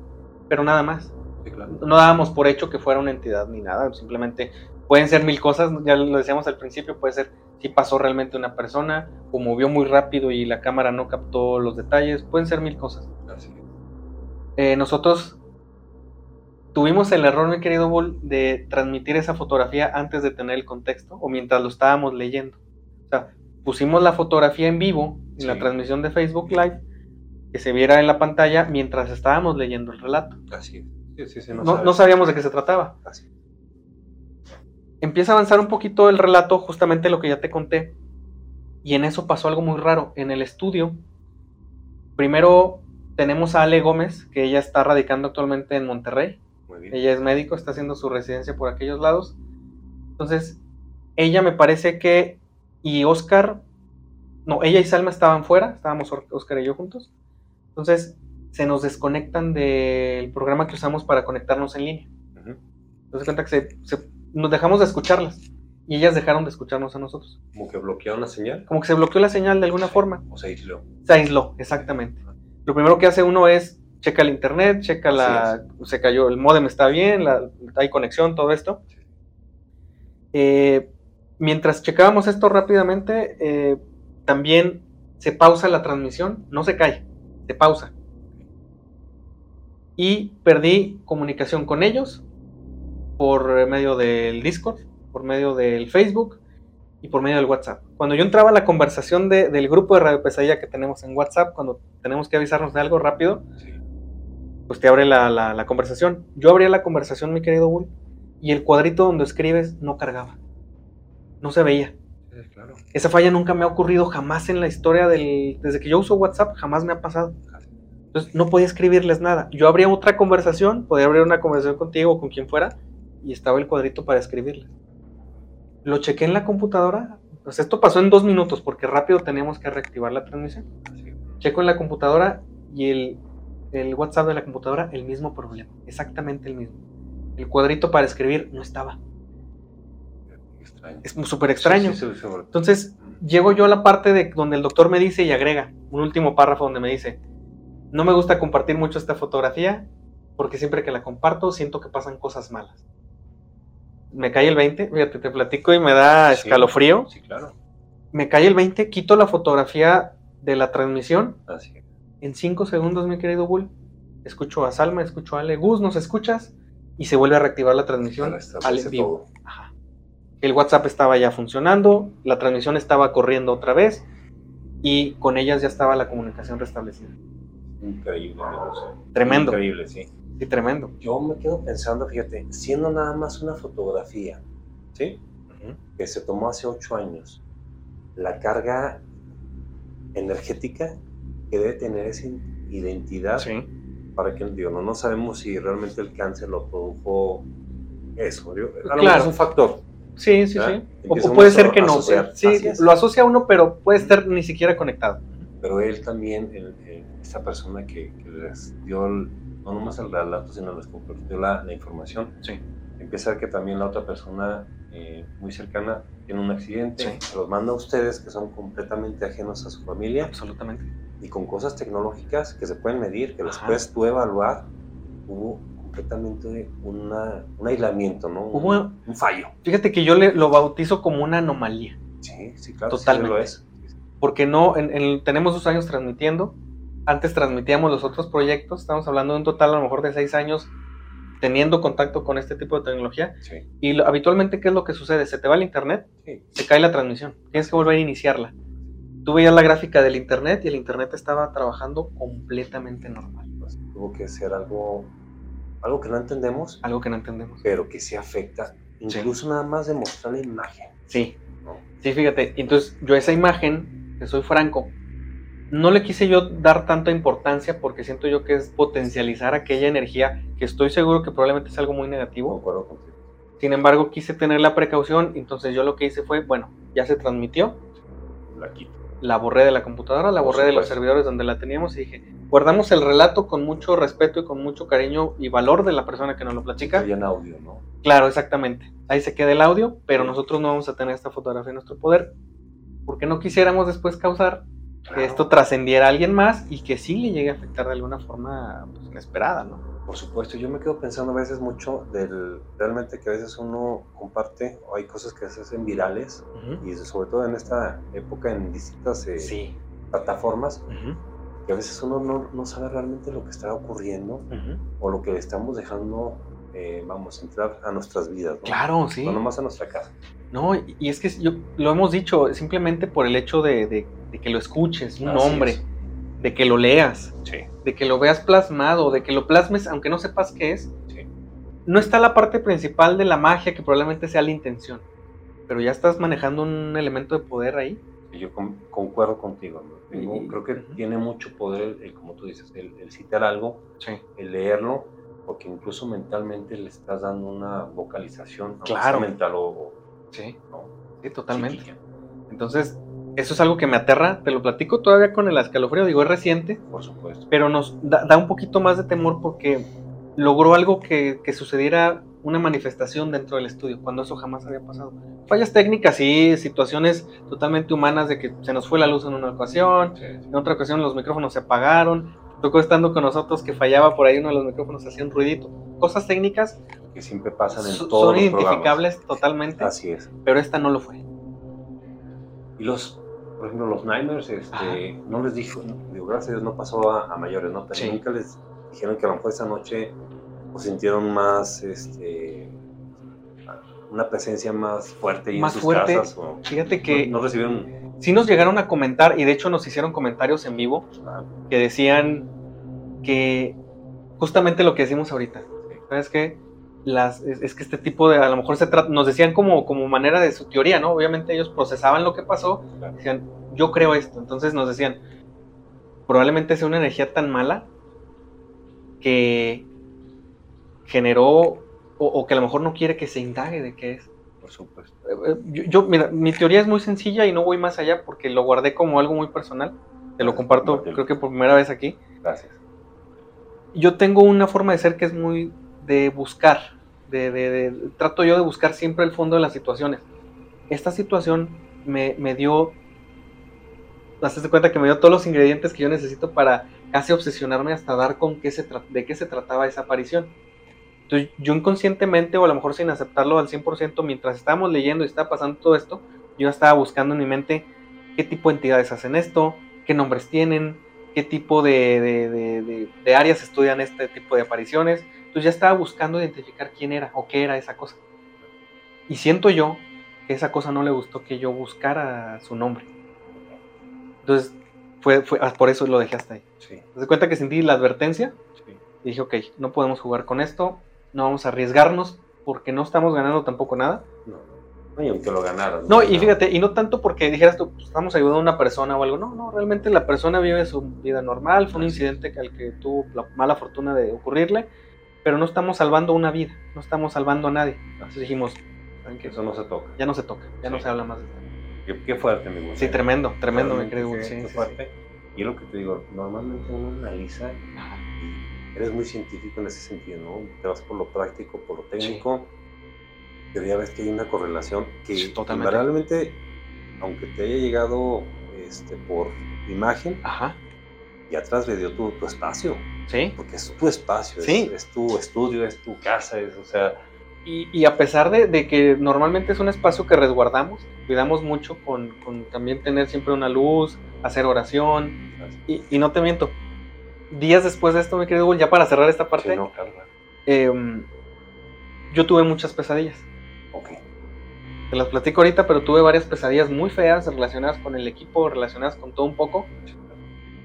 B: pero nada más.
A: Sí, claro.
B: No dábamos por hecho que fuera una entidad ni nada, simplemente pueden ser mil cosas, ya lo decíamos al principio, puede ser si pasó realmente una persona, o movió muy rápido y la cámara no captó los detalles, pueden ser mil cosas.
A: Así es.
B: Eh, nosotros tuvimos el error, mi querido Bull, de transmitir esa fotografía antes de tener el contexto o mientras lo estábamos leyendo. O sea, pusimos la fotografía en vivo en la
A: Sí.
B: transmisión de Facebook Live, que se viera en la pantalla mientras estábamos leyendo el relato.
A: Así es. Sí, sí, sí,
B: No,
A: sabes.
B: no sabíamos de qué se trataba.
A: Así.
B: Empieza a avanzar un poquito el relato, justamente lo que ya te conté, y en eso pasó algo muy raro. En el estudio, primero tenemos a Ale Gómez, que ella está radicando actualmente en Monterrey.
A: Muy bien.
B: Ella es médico, está haciendo su residencia por aquellos lados. Entonces, ella me parece que, y Oscar, no, ella y Salma estaban fuera, estábamos Oscar y yo juntos. Entonces, se nos desconectan del programa que usamos para conectarnos en línea. Entonces, cuenta que se, se- nos dejamos de escucharlas y ellas dejaron de escucharnos a nosotros.
A: Como que bloquearon la señal.
B: Como que se bloqueó la señal de alguna forma.
A: O se aisló.
B: Se aisló, exactamente. Lo primero que hace uno es checa el internet, checa la. Se cayó, el modem está bien, la- hay conexión, todo esto. Eh, mientras checábamos esto rápidamente, eh, también se pausa la transmisión, no se cae, se pausa. Y perdí comunicación con ellos por medio del Discord, por medio del Facebook y por medio del WhatsApp. Cuando yo entraba a la conversación de- del grupo de Radio Pesadilla que tenemos en WhatsApp, cuando tenemos que avisarnos de algo rápido,
A: Sí.
B: pues te abre la, la- la conversación. Yo abría la conversación, mi querido Bull, y el cuadrito donde escribes no cargaba. No se veía.
A: Sí, claro.
B: Esa falla nunca me ha ocurrido jamás en la historia del... Desde que yo uso WhatsApp, jamás me ha pasado. Entonces no podía escribirles nada. Yo abría otra conversación, podía abrir una conversación contigo o con quien fuera, y estaba el cuadrito para escribirles. Lo chequé en la computadora. Pues esto pasó en dos minutos, porque rápido teníamos que reactivar la transmisión.
A: Es.
B: Checo en la computadora y el, el WhatsApp de la computadora, el mismo problema. Exactamente el mismo. El cuadrito para escribir no estaba.
A: Extraño.
B: Es súper extraño.
A: Sí, sí,
B: Entonces, llego yo a la parte de donde el doctor me dice y agrega un último párrafo donde me dice, no me gusta compartir mucho esta fotografía porque siempre que la comparto siento que pasan cosas malas. Me cae el 20, fíjate, te platico y me da escalofrío.
A: Sí, claro.
B: Me cae el 20, quito la fotografía de la transmisión.
A: Así es.
B: En 5 segundos, mi querido Bull, escucho a Salma, escucho a Ale, Gus, ¿nos escuchas? Y se vuelve a reactivar la transmisión al vivo. Ajá. El WhatsApp estaba ya funcionando, la transmisión estaba corriendo otra vez y con ellas ya estaba la comunicación restablecida.
A: Increíble. José.
B: Tremendo.
A: Increíble, sí.
B: Sí, tremendo.
A: Yo me quedo pensando, fíjate, siendo nada más una fotografía, ¿sí? Que se tomó hace ocho años, la carga energética que debe tener esa identidad
B: Sí.
A: para que, digo, no, no sabemos si realmente el cáncer lo produjo eso. digo, a lo
B: Claro.
A: mejor es un factor.
B: Sí, sí,
A: ¿Ya?
B: sí. O- puede ser que no.
A: asociar.
B: Sí, lo asocia uno, pero puede estar ni siquiera conectado.
A: Pero él también, el- el- esta persona que, que les dio, el- no nomás el relato, sino les compartió la, la información,
B: Sí.
A: empieza a ver que también la otra persona eh, muy cercana tiene un accidente,
B: Sí.
A: se los manda a ustedes que son completamente ajenos a su familia
B: Absolutamente.
A: y con cosas tecnológicas que se pueden medir, que
B: Ajá.
A: después tú evaluar, hubo completamente una, un aislamiento, ¿no?
B: Hubo-
A: un fallo.
B: Fíjate que yo le, lo bautizo como una anomalía.
A: Sí, sí, claro. sí,
B: Totalmente.
A: lo es.
B: porque no, en, en- tenemos dos años transmitiendo. Antes transmitíamos los otros proyectos, estamos hablando de un total a lo mejor de seis años teniendo contacto con este tipo de tecnología.
A: Sí,
B: Y lo- habitualmente, ¿qué es lo que sucede? Se te va el internet,
A: sí.
B: se cae la transmisión, tienes que volver a iniciarla. Tú veías la gráfica del internet y el internet estaba trabajando completamente normal,
A: Pues, tuvo que ser algo, algo que no entendemos,
B: algo que no entendemos.
A: pero que sí afecta, incluso nada más de mostrar la imagen.
B: Sí,
A: ¿no?
B: sí, fíjate. Entonces, yo esa imagen, que soy franco, no le quise yo dar tanta importancia porque siento yo que es potencializar aquella energía que estoy seguro que probablemente es algo muy negativo.
A: Contigo.
B: Sin embargo, quise tener la precaución, entonces yo lo que hice fue, bueno, ya se transmitió,
A: La quito.
B: La borré de la computadora, la borré de los servidores donde la teníamos y dije, guardamos el relato con mucho respeto y con mucho cariño y valor de la persona que nos lo platica.
A: Había en audio, ¿no?
B: Claro, exactamente. Ahí se queda el audio, pero nosotros no vamos a tener esta fotografía en nuestro poder porque no quisiéramos después causar que esto trascendiera a alguien más y que sí le llegue a afectar de alguna forma pues, inesperada, ¿no?
A: Por supuesto, yo me quedo pensando a veces mucho del realmente que a veces uno comparte o hay cosas que se hacen virales y sobre todo en esta época en distintas eh, plataformas que a veces uno no, no, sabe realmente lo que está ocurriendo o lo que le estamos dejando eh, vamos entrar a nuestras vidas.
B: Claro, sí.
A: No nomás a nuestra casa.
B: No, y es que yo, lo hemos dicho simplemente por el hecho de, de, que lo escuches, un nombre, de que lo leas, de que lo veas plasmado, de que lo plasmes aunque no sepas qué es. No está la parte principal de la magia que probablemente sea la intención, pero ya estás manejando un elemento de poder ahí.
A: Yo concuerdo contigo. creo que tiene mucho poder, el, como tú dices, el, citar algo, el leerlo, porque incluso mentalmente le estás dando una vocalización
B: claro.
A: mental o,
B: sí, sí totalmente. Entonces, eso es algo que me aterra, te lo platico todavía con el escalofrío, digo, es reciente,
A: por supuesto,
B: pero nos da, un poquito más de temor porque logró algo que, que, sucediera una manifestación dentro del estudio, cuando eso jamás había pasado. Fallas técnicas y situaciones totalmente humanas de que se nos fue la luz en una ocasión, en otra ocasión los micrófonos se apagaron, tocó estando con nosotros que fallaba por ahí uno de los micrófonos, hacía un ruidito. Cosas técnicas
A: que siempre pasan en todos
B: Son identificables totalmente.
A: Así es.
B: Pero esta no lo fue.
A: Y los, por ejemplo, los Niners, este, no les dijo, digo, gracias a Dios no pasó a, mayores, ¿no? Pero nunca les dijeron que a lo mejor esa noche pues, sintieron más, este, una presencia más fuerte y
B: más
A: en sus
B: fuerte.
A: casas.
B: Fíjate que
A: no recibieron
B: sí nos llegaron a comentar, y de hecho nos hicieron comentarios en vivo, que decían que justamente lo que decimos ahorita, ¿sabes qué? Las, es, que este tipo de, a lo mejor se nos decían como, como manera de su teoría, ¿no? Obviamente ellos procesaban lo que pasó, decían, yo creo esto, entonces nos decían, probablemente sea una energía tan mala que generó, o, o que a lo mejor no quiere que se indague de qué es.
A: Por supuesto.
B: Eh, yo, mira, mi teoría es muy sencilla y no voy más allá porque lo guardé como algo muy personal. Te lo comparto, creo que por primera vez aquí.
A: Gracias.
B: Yo tengo una forma de ser que es muy de buscar, de, de, trato yo de buscar siempre el fondo de las situaciones. Esta situación me, me dio, hazte cuenta que me dio todos los ingredientes que yo necesito para casi obsesionarme hasta dar con qué se de qué se trataba esa aparición entonces yo inconscientemente o a lo mejor sin aceptarlo al 100%, mientras estábamos leyendo y estaba pasando todo esto, yo estaba buscando en mi mente qué tipo de entidades hacen esto, qué nombres tienen, qué tipo de, áreas estudian este tipo de apariciones. Entonces ya estaba buscando identificar quién era o qué era esa cosa. Y siento yo que esa cosa no le gustó que yo buscara su nombre. Entonces fue, fue ah, por eso lo dejé hasta ahí.
A: Sí.
B: ¿Te cuenta que sentí la advertencia? Y dije, ok, no podemos jugar con esto, no vamos a arriesgarnos porque no estamos ganando tampoco nada.
A: No, y aunque lo ganaran.
B: No, y fíjate, y no tanto porque dijeras tú, pues, estamos ayudando a una persona o algo. No, no, realmente la persona vive su vida normal, fue un incidente al que tuvo la mala fortuna de ocurrirle, pero no estamos salvando una vida, no estamos salvando a nadie. Entonces dijimos,
A: Eso no se toca.
B: Ya no se toca, ya no se habla más de eso.
A: Qué, fuerte, mi
B: Sí, tremendo, tremendo, me creo.
A: Sí, qué fuerte. Y es lo que te digo, normalmente uno analiza eres muy científico en ese sentido, ¿no? Te vas por lo práctico, por lo técnico, pero ya ves que hay una correlación que realmente, aunque te haya llegado este, por imagen,
B: Ajá.
A: Y atrás le dio tu, tu espacio.
B: Sí.
A: Porque es tu espacio,
B: sí.
A: es, tu estudio, es tu casa, es, o sea...
B: Y, y a pesar de, de, que normalmente es un espacio que resguardamos, cuidamos mucho con, con también tener siempre una luz, hacer oración, y, y no te miento, días después de esto, mi querido ya para cerrar esta parte, em, yo tuve muchas pesadillas.
A: Ok.
B: Te las platico ahorita, pero tuve varias pesadillas muy feas relacionadas con el equipo, relacionadas con todo un poco.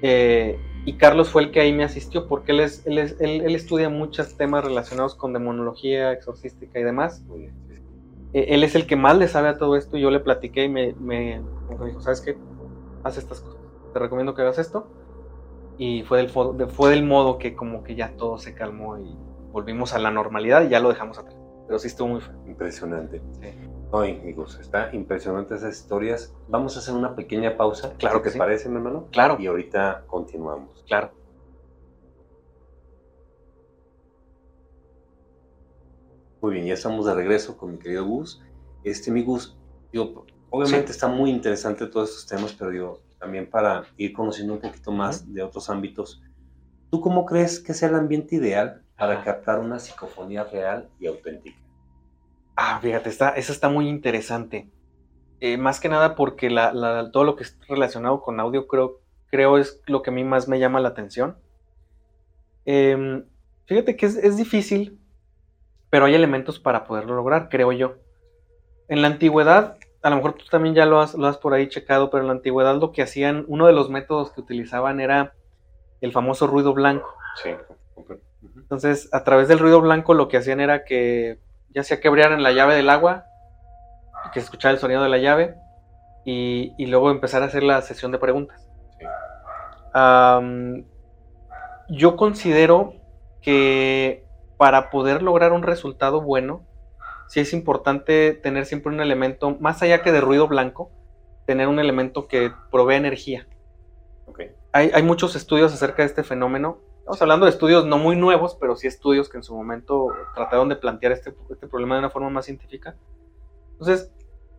B: Eh, y Carlos fue el que ahí me asistió porque él, es, él, él, estudia muchos temas relacionados con demonología, exorcística y demás. Eh, él es el que más le sabe a todo esto y yo le platiqué y me, me dijo, ¿sabes qué? Haz estas cosas. Te recomiendo que hagas esto y fue del, fue del modo que como que ya todo se calmó y volvimos a la normalidad y ya lo dejamos atrás. Pero sí estuvo muy feo.
A: Impresionante. Sí. Ay, amigos, está impresionante esas historias. Vamos a hacer una pequeña pausa.
B: Claro que
A: te parece, mi hermano?
B: Claro.
A: Y ahorita continuamos.
B: Claro.
A: Muy bien, ya estamos de regreso con mi querido Gus. Este, mi Gus, obviamente está muy interesante todos estos temas, pero digo, también para ir conociendo un poquito más de otros ámbitos. ¿Tú cómo crees que sea el ambiente ideal para captar una psicofonía real y auténtica?
B: Ah, fíjate, está, eso está muy interesante. Eh, más que nada porque todo lo que es relacionado con audio creo, creo es lo que a mí más me llama la atención. Em, fíjate que es, difícil, pero hay elementos para poderlo lograr, creo yo. En la antigüedad, a lo mejor tú también ya lo has, lo has por ahí checado, pero en la antigüedad lo que hacían, uno de los métodos que utilizaban era el famoso ruido blanco.
A: Sí.
B: Entonces, a través del ruido blanco lo que hacían era que ya sea que abrieran la llave del agua, que se escuchara el sonido de la llave, y, luego empezar a hacer la sesión de preguntas. yo considero que para poder lograr un resultado bueno, sí es importante tener siempre un elemento, más allá que de ruido blanco, tener un elemento que provee energía. Hay, hay, muchos estudios acerca de este fenómeno Estamos hablando de estudios no muy nuevos, pero sí estudios que en su momento trataron de plantear este, este problema de una forma más científica. Entonces,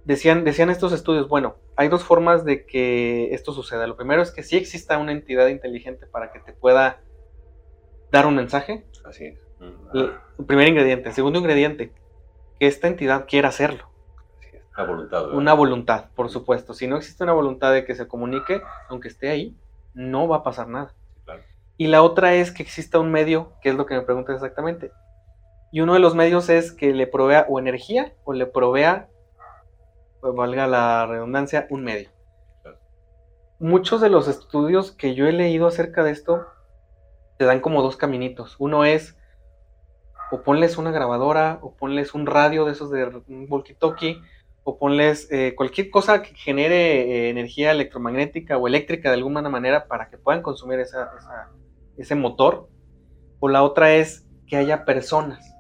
B: decían, decían estos estudios, bueno, hay dos formas de que esto suceda. Lo primero es que sí exista una entidad inteligente para que te pueda dar un mensaje.
A: Así es.
B: El primer ingrediente. El segundo ingrediente, que esta entidad quiera hacerlo.
A: Una voluntad.
B: Una voluntad, por supuesto. Si no existe una voluntad de que se comunique, aunque esté ahí, no va a pasar nada. Y la otra es que exista un medio, que es lo que me preguntas exactamente. Y uno de los medios es que le provea o energía o le provea, pues valga la redundancia, un medio. Muchos de los estudios que yo he leído acerca de esto te dan como dos caminitos. Uno es o ponles una grabadora o ponles un radio de esos de un walkie-talkie o ponles eh, cualquier cosa que genere eh, energía electromagnética o eléctrica de alguna manera para que puedan consumir esa, ese motor, o la otra es que haya personas.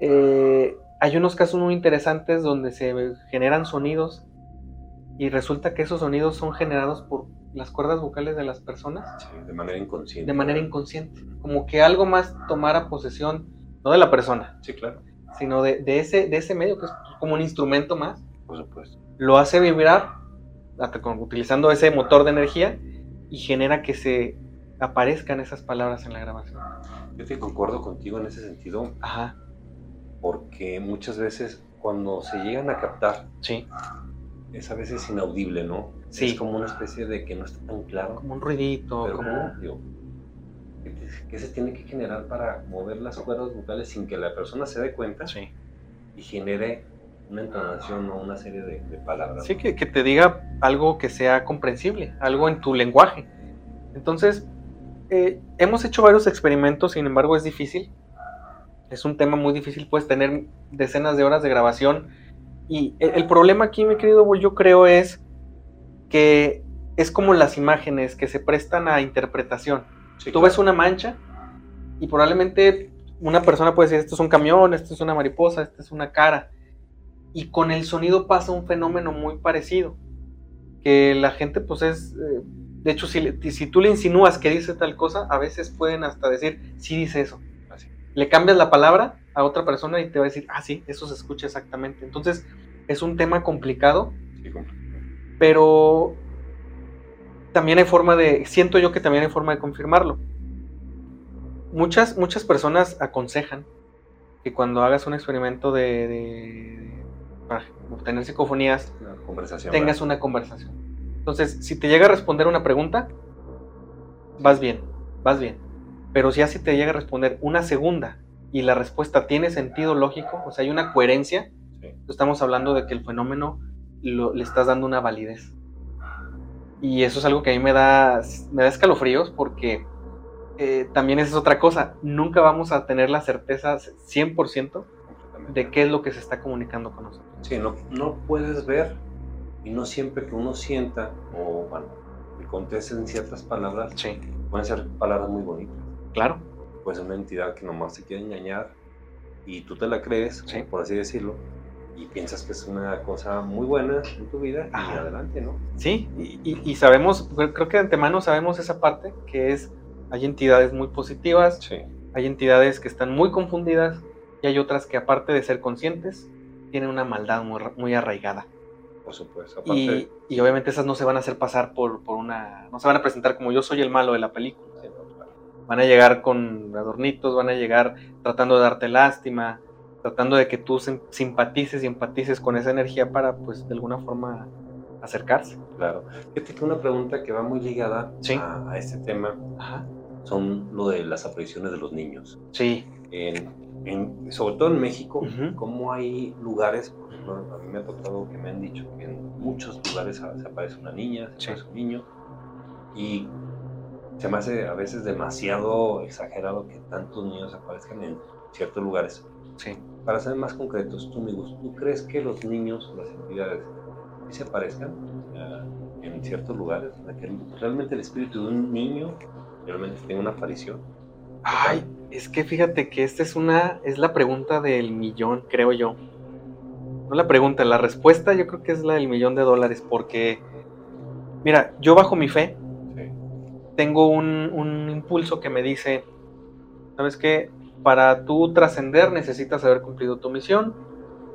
B: Eh, hay unos casos muy interesantes donde se generan sonidos y resulta que esos sonidos son generados por las cuerdas vocales de las personas.
A: de manera inconsciente.
B: De manera inconsciente. Como que algo más tomara posesión, no de la persona.
A: Sí, claro.
B: Sino de, ese, de ese medio, que es como un instrumento más.
A: Por supuesto.
B: Lo hace vibrar utilizando ese motor de energía y genera que se aparezcan esas palabras en la grabación.
A: Yo te concuerdo contigo en ese sentido. Ajá. Porque muchas veces cuando se llegan a captar,
B: sí.
A: es a veces inaudible, ¿no?
B: Sí.
A: Es como una especie de que no está tan claro.
B: Como un ruidito.
A: Pero como... ¿qué, se tiene que generar para mover las cuerdas vocales sin que la persona se dé cuenta?
B: Sí.
A: Y genere una entonación o una serie de, palabras.
B: Sí, que, que, te diga algo que sea comprensible, algo en tu lenguaje. Entonces, eh, hemos hecho varios experimentos, sin embargo es difícil. Es un tema muy difícil, puedes tener decenas de horas de grabación. Y el, problema aquí, mi querido yo creo es que es como las imágenes que se prestan a interpretación. Tú ves una mancha y probablemente una persona puede decir, esto es un camión, esto es una mariposa, esto es una cara. Y con el sonido pasa un fenómeno muy parecido. Que la gente pues es... Eh, de hecho, si, si tú le insinúas que dice tal cosa, a veces pueden hasta decir, sí dice eso. Le cambias la palabra a otra persona y te va a decir, ah, sí, eso se escucha exactamente. Entonces, es un tema complicado, pero también hay forma de, siento yo que también hay forma de confirmarlo. Muchas, muchas personas aconsejan que cuando hagas un experimento de, para obtener psicofonías, tengas una conversación. Entonces, si te llega a responder una pregunta, vas bien, vas bien. Pero si así te llega a responder una segunda y la respuesta tiene sentido lógico, o sea, hay una coherencia, estamos hablando de que el fenómeno le estás dando una validez. Y eso es algo que a mí me da, me da escalofríos porque eh, también esa es otra cosa. Nunca vamos a tener la certeza 100% de qué es lo que se está comunicando con nosotros.
A: Sí, no, no puedes ver y no siempre que uno sienta o, bueno, le contesten ciertas palabras, pueden ser palabras muy bonitas.
B: Claro.
A: Pues una entidad que nomás te quiere engañar y tú te la crees, por así decirlo, y piensas que es una cosa muy buena en tu vida y adelante, ¿no?
B: Sí, y, y, sabemos, creo que de antemano sabemos esa parte, que es, hay entidades muy positivas, hay entidades que están muy confundidas y hay otras que aparte de ser conscientes, tienen una maldad muy, muy arraigada.
A: Por supuesto.
B: Y, y, obviamente esas no se van a hacer pasar por, por una... No se van a presentar como yo soy el malo de la película. Van a llegar con adornitos, van a llegar tratando de darte lástima, tratando de que tú simpatices y empatices con esa energía para, pues, de alguna forma acercarse.
A: Claro. Fíjate que una pregunta que va muy ligada a, este tema son lo de las apariciones de los niños.
B: Sí.
A: En, sobre todo en México, como hay lugares, por ejemplo, a mí me ha tocado que me han dicho que en muchos lugares se aparece una niña, se aparece un niño, y se me hace a veces demasiado exagerado que tantos niños aparezcan en ciertos lugares.
B: Sí.
A: Para ser más concretos, tú, amigos, ¿tú crees que los niños, las entidades, se aparezcan en ciertos lugares, en que realmente el espíritu de un niño realmente tenga una aparición.
B: Ay, es que fíjate que esta es una, es la pregunta del millón, creo yo. No la pregunta, la respuesta yo creo que es la del millón de dólares, porque, mira, yo bajo mi fe, tengo un, un impulso que me dice, ¿sabes qué? Para tú trascender necesitas haber cumplido tu misión,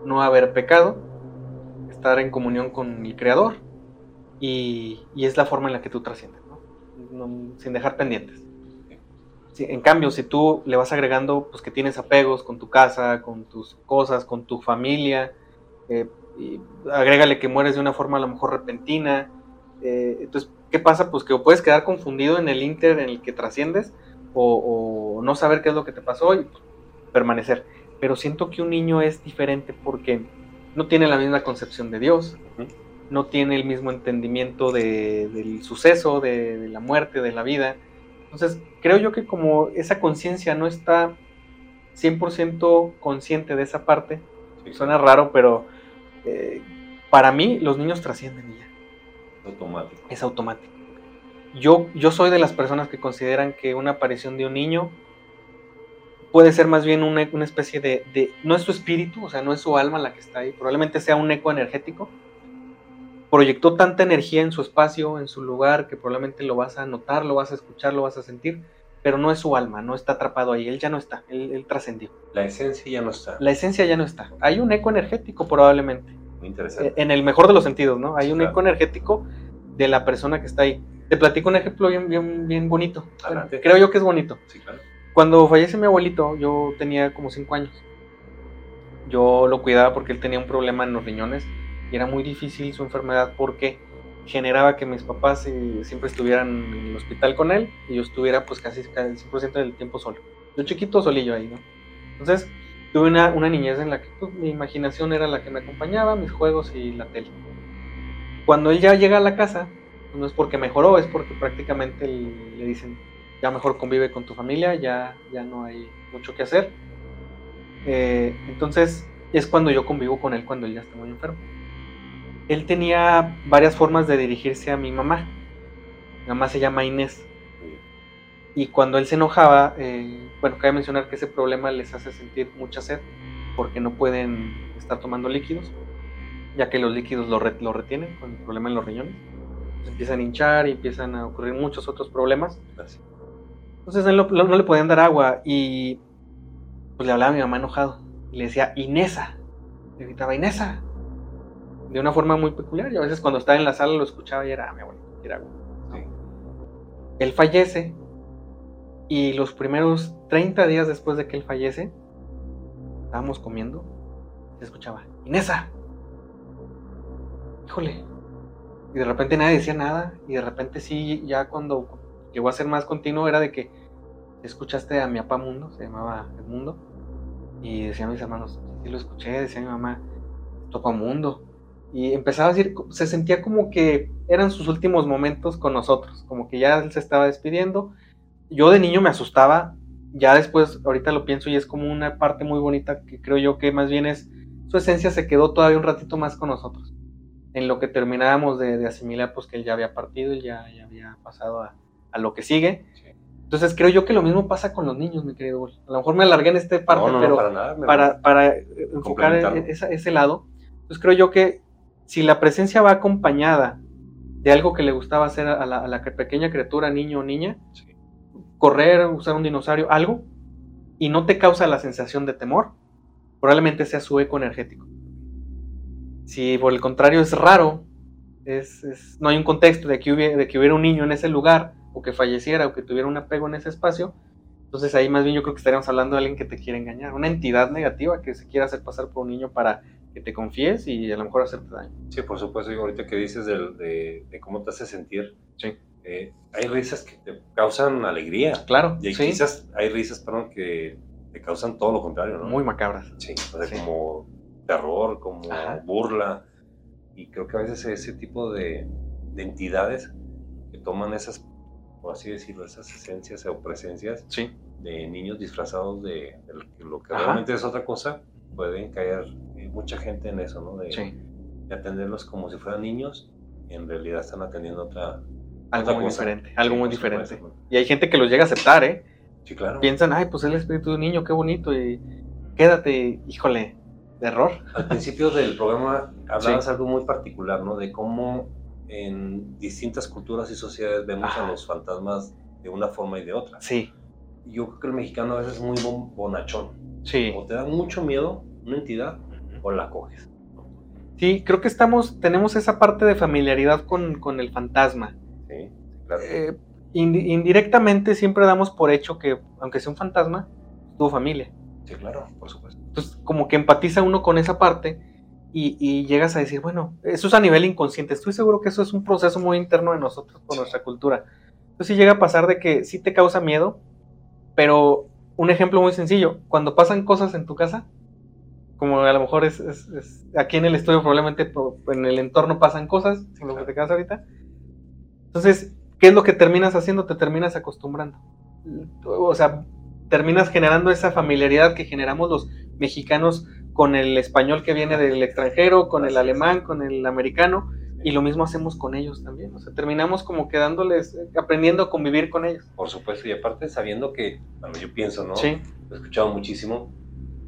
B: no haber pecado, estar en comunión con el Creador y, es la forma en la que tú trasciendes, sin dejar pendientes. En cambio, si tú le vas agregando pues, que tienes apegos con tu casa, con tus cosas, con tu familia, eh, y agrégale que mueres de una forma a lo mejor repentina, eh, entonces, ¿qué pasa? Pues que puedes quedar confundido en el inter en el que trasciendes o, no saber qué es lo que te pasó y pues, permanecer. Pero siento que un niño es diferente porque no tiene la misma concepción de Dios, no tiene el mismo entendimiento del suceso, de, la muerte, de la vida. Entonces, creo yo que como esa conciencia no está 100% consciente de esa parte, suena raro, pero eh, para mí los niños trascienden ya.
A: Es automático.
B: Es automático. Yo, yo soy de las personas que consideran que una aparición de un niño puede ser más bien una, especie de, no es su espíritu, o sea, no es su alma la que está ahí, probablemente sea un eco energético. Proyectó tanta energía en su espacio, en su lugar, que probablemente lo vas a notar, lo vas a escuchar, lo vas a sentir, pero no es su alma, no está atrapado ahí, él ya no está, él, trascendió.
A: La esencia ya no está.
B: La esencia ya no está. Hay un eco energético probablemente.
A: Muy interesante.
B: En el mejor de los sentidos, ¿no? Hay un eco energético de la persona que está ahí. Te platico un ejemplo bien, bien, bien bonito. creo yo que es bonito.
A: Sí, claro.
B: Cuando fallece mi abuelito, yo tenía como 5 años. Yo lo cuidaba porque él tenía un problema en los riñones y era muy difícil su enfermedad porque generaba que mis papás siempre estuvieran en el hospital con él y yo estuviera pues casi, el 100% del tiempo solo. Yo chiquito solillo ahí, ¿no? Entonces tuve una, niñez en la que pues, mi imaginación era la que me acompañaba, mis juegos y la tele. Cuando él ya llega a la casa, pues, no es porque mejoró, es porque prácticamente le dicen, ya mejor convive con tu familia, ya, ya no hay mucho que hacer. Eh, entonces es cuando yo convivo con él cuando él ya está muy enfermo. Él tenía varias formas de dirigirse a mi mamá. Mi mamá se llama Inés. Y cuando él se enojaba, eh, bueno, cabe mencionar que ese problema les hace sentir mucha sed porque no pueden estar tomando líquidos, ya que los líquidos lo, lo retienen con el problema en los riñones. empiezan a hinchar y empiezan a ocurrir muchos otros problemas. Entonces no, le podían dar agua y pues le hablaba a mi mamá enojado. Y le decía, Inesa. Le gritaba, Inesa. De una forma muy peculiar. Y a veces cuando estaba en la sala lo escuchaba y era, ah, mi abuelo, era. Él fallece y los primeros 30 días después de que él fallece, estábamos comiendo, se escuchaba, Inesa. Híjole. Y de repente nadie decía nada y de repente sí, ya cuando llegó a ser más continuo era de que escuchaste a mi papá Mundo, se llamaba El Mundo, y decían mis hermanos, sí lo escuché, decía mi mamá, Topa Mundo. Y empezaba a decir, se sentía como que eran sus últimos momentos con nosotros, como que ya él se estaba despidiendo. Yo de niño me asustaba, ya después, ahorita lo pienso y es como una parte muy bonita que creo yo que más bien es, su esencia se quedó todavía un ratito más con nosotros. En lo que terminábamos de, asimilar, pues que él ya había partido y ya, ya había pasado a, a lo que sigue. Entonces creo yo que lo mismo pasa con los niños, mi querido A lo mejor me alargué en esta parte, pero para, para, enfocar ese lado, pues creo yo que si la presencia va acompañada de algo que le gustaba hacer a la, pequeña criatura, niño o niña, correr, usar un dinosaurio, algo, y no te causa la sensación de temor, probablemente sea su eco energético. Si por el contrario es raro, es, no hay un contexto de que, hubiera, de que hubiera un niño en ese lugar, o que falleciera, o que tuviera un apego en ese espacio, entonces ahí más bien yo creo que estaríamos hablando de alguien que te quiere engañar, una entidad negativa que se quiere hacer pasar por un niño para que te confíes y a lo mejor hacerte daño.
A: Sí, por supuesto, y ahorita que dices de, cómo te hace sentir, sí. Eh, hay risas que te causan alegría.
B: Claro.
A: Y hay, quizás hay risas, perdón, que te causan todo lo contrario, ¿no?
B: Muy macabras.
A: Sí, como terror, como burla. Y creo que a veces ese tipo de, entidades que toman esas, por así decirlo, esas esencias o presencias de niños disfrazados de, lo que realmente es otra cosa, pueden caer mucha gente en eso, ¿no? De, atenderlos como si fueran niños y en realidad están atendiendo otra.
B: Algo muy diferente, algo muy diferente. Y hay gente que los llega a aceptar, ¿eh?
A: Sí, claro.
B: Piensan, ay, pues el espíritu de un niño, qué bonito, y quédate, híjole, de error.
A: Al principio del programa hablabas algo muy particular, ¿no? De cómo en distintas culturas y sociedades vemos a los fantasmas de una forma y de otra.
B: Sí.
A: Yo creo que el mexicano a veces es muy bonachón.
B: Sí.
A: O te da mucho miedo una entidad o la coges.
B: Sí, creo que estamos, tenemos esa parte de familiaridad con, con el fantasma.
A: Sí, claro.
B: Eh, indirectamente siempre damos por hecho que, aunque sea un fantasma, tuvo familia.
A: Sí, claro, por supuesto.
B: Entonces, como que empatiza uno con esa parte y, llegas a decir, bueno, eso es a nivel inconsciente. Estoy seguro que eso es un proceso muy interno de nosotros, por nuestra cultura. Entonces, sí llega a pasar de que sí te causa miedo, pero un ejemplo muy sencillo, cuando pasan cosas en tu casa, como a lo mejor es, aquí en el estudio probablemente en el entorno pasan cosas, en lo que te quedas ahorita. Entonces, ¿qué es lo que terminas haciendo? Te terminas acostumbrando. O sea, terminas generando esa familiaridad que generamos los mexicanos con el español que viene del extranjero, con el alemán, con el americano, y lo mismo hacemos con ellos también. O sea, terminamos como quedándoles, aprendiendo a convivir con ellos.
A: Por supuesto, y aparte sabiendo que, bueno, yo pienso, ¿no?
B: Sí.
A: Lo he escuchado muchísimo.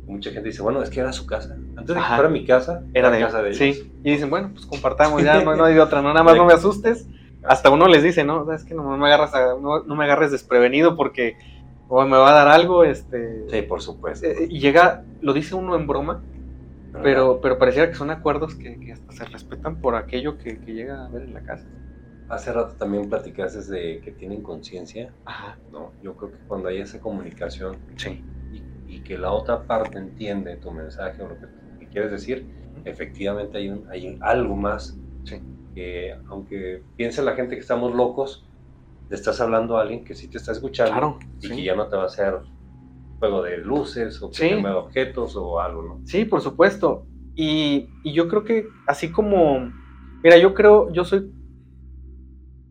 A: Mucha gente dice, bueno, es que era su casa. Antes de que fuera mi casa,
B: era, de casa de ellos. Sí, y dicen, bueno, pues compartamos, ya no, hay otra, no, nada más no me asustes. Hasta uno les dice, no, es que no me agarras, no, no me agarres desprevenido porque o me va a dar algo, este...
A: Sí, por supuesto.
B: Eh, y llega, lo dice uno en broma, pero, pero pareciera que son acuerdos que, hasta se respetan por aquello que, llega a ver en la casa.
A: Hace rato también platicaste de que tienen conciencia, ¿no? Yo creo que cuando hay esa comunicación
B: sí.
A: Y, que la otra parte entiende tu mensaje o lo que, quieres decir, efectivamente hay, un, hay algo más
B: sí.
A: que aunque piense la gente que estamos locos, le estás hablando a alguien que sí te está escuchando y que ya no te va a hacer juego de luces o que objetos o algo, ¿no?
B: Sí, por supuesto. Y, yo creo que así como, mira, yo creo, yo soy,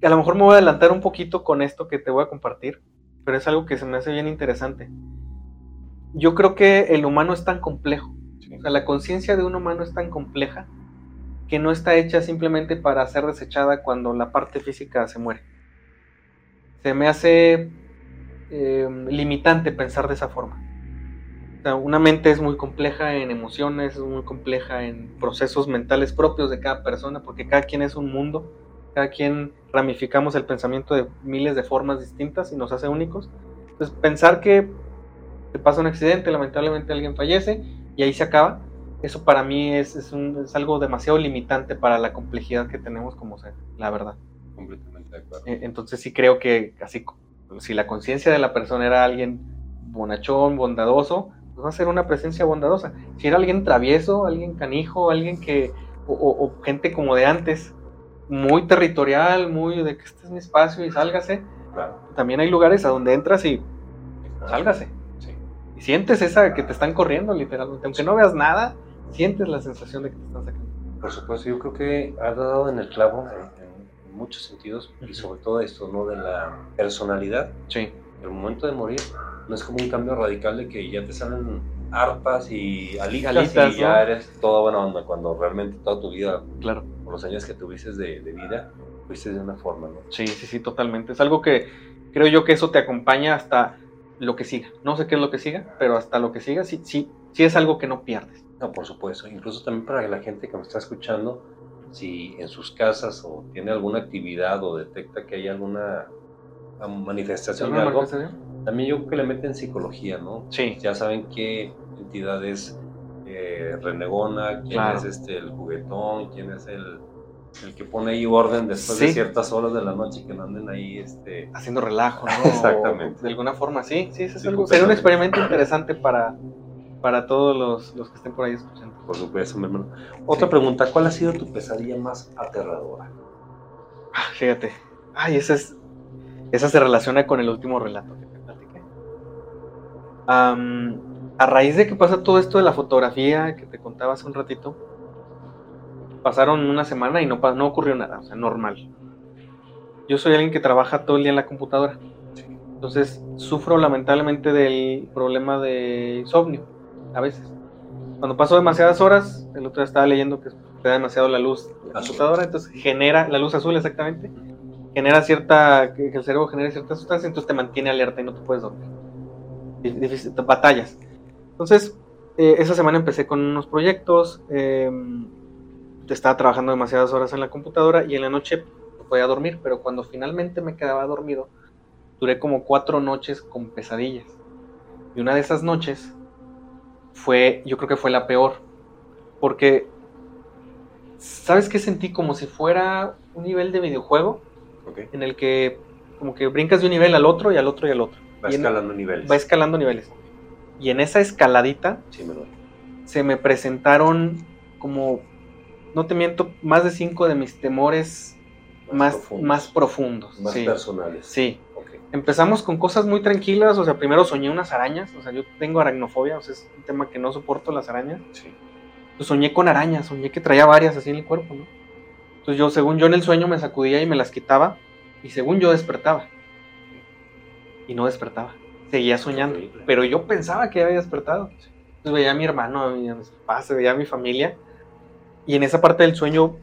B: a lo mejor me voy a adelantar un poquito con esto que te voy a compartir, pero es algo que se me hace bien interesante. Yo creo que el humano es tan complejo, o sea, la conciencia de un humano es tan compleja que no está hecha simplemente para ser desechada cuando la parte física se muere se me hace em, limitante pensar de esa forma. una mente es muy compleja en emociones, es muy compleja en procesos mentales propios de cada persona, porque cada quien es un mundo, cada quien ramificamos el pensamiento de miles de formas distintas y nos hace únicos. Entonces, pensar que te pasa un accidente, lamentablemente alguien fallece y ahí se acaba, eso para mí es, es, es algo demasiado limitante para la complejidad que tenemos como ser, la verdad.
A: Completamente.
B: E, entonces sí creo que así, si la conciencia de la persona era alguien bonachón, bondadoso, pues va a ser una presencia bondadosa. Si era alguien travieso, alguien canijo, alguien que, o, gente como de antes, muy territorial, muy de que este es mi espacio y sálgase, también hay lugares a donde entras y sálgase. Y sientes esa que te están corriendo literalmente, aunque no veas nada, sientes la sensación de que te están sacando.
A: Por supuesto, yo creo que has dado en el clavo muchos sentidos y sobre todo esto, ¿no? De la personalidad.
B: Sí.
A: El momento de morir no es como un cambio radical de que ya te salen arpas y alitas, y ya eres toda buena onda, cuando realmente toda tu vida,
B: claro.
A: por los años que tuviste de, de vida, fuiste de una forma, ¿no?
B: Sí, sí, sí, totalmente. Es algo que creo yo que eso te acompaña hasta lo que siga. No sé qué es lo que siga, pero hasta lo que siga sí, sí, sí es algo que no pierdes.
A: No, por supuesto. Incluso también para la gente que me está escuchando, si en sus casas o tiene alguna actividad o detecta que hay alguna manifestación de algo, también yo creo que le meten psicología, ¿no?
B: Sí.
A: Ya saben qué entidades eh, renegona, quién es este, el juguetón, quién es el, el que pone ahí orden después de ciertas horas de la noche que anden ahí este...
B: haciendo relajo, ¿no? (laughs)
A: Exactamente.
B: de alguna forma, sí, sí, es algo, sería un experimento interesante para, para todos los, los, que estén por ahí escuchando.
A: Por supuesto, mi hermano. Otra pregunta, ¿cuál ha sido tu pesadilla más aterradora?
B: Ah, fíjate, ay, esa es, esa se relaciona con el último relato que te platiqué. a raíz de que pasa todo esto de la fotografía que te contaba hace un ratito, pasaron una semana y no, no ocurrió nada, o sea, normal. Yo soy alguien que trabaja todo el día en la computadora. Entonces, sufro lamentablemente del problema de insomnio, a veces. Cuando paso demasiadas horas, el otro día estaba leyendo que te da demasiado la luz de la computadora, entonces genera, la luz azul exactamente, genera cierta, que el cerebro genera cierta sustancia, entonces te mantiene alerta y no te puedes dormir. Difícil, batallas. Entonces, eh, esa semana empecé con unos proyectos, eh, estaba trabajando demasiadas horas en la computadora y en la noche podía dormir, pero cuando finalmente me quedaba dormido, duré como cuatro noches con pesadillas. Y una de esas noches fue, yo creo que fue la peor, porque, ¿sabes qué sentí? Como si fuera un nivel de videojuego en el que como que brincas de un nivel al otro y al otro y al otro.
A: Va escalando niveles.
B: Va escalando niveles. Y en esa escaladita se me presentaron como no te miento, más de cinco de mis temores más, más profundos.
A: Más, personales.
B: Sí. Empezamos con cosas muy tranquilas, o sea, primero soñé unas arañas, o sea, yo tengo aracnofobia, o sea, es un tema que no soporto las arañas. Sí. Pues soñé con arañas, soñé que traía varias así en el cuerpo, ¿no? Entonces yo, según yo en el sueño me sacudía y me las quitaba, y según yo despertaba. Y no despertaba, seguía soñando, pero yo pensaba que había despertado. Entonces veía a mi hermano, a mis papás, veía a mi familia, y en esa parte del sueño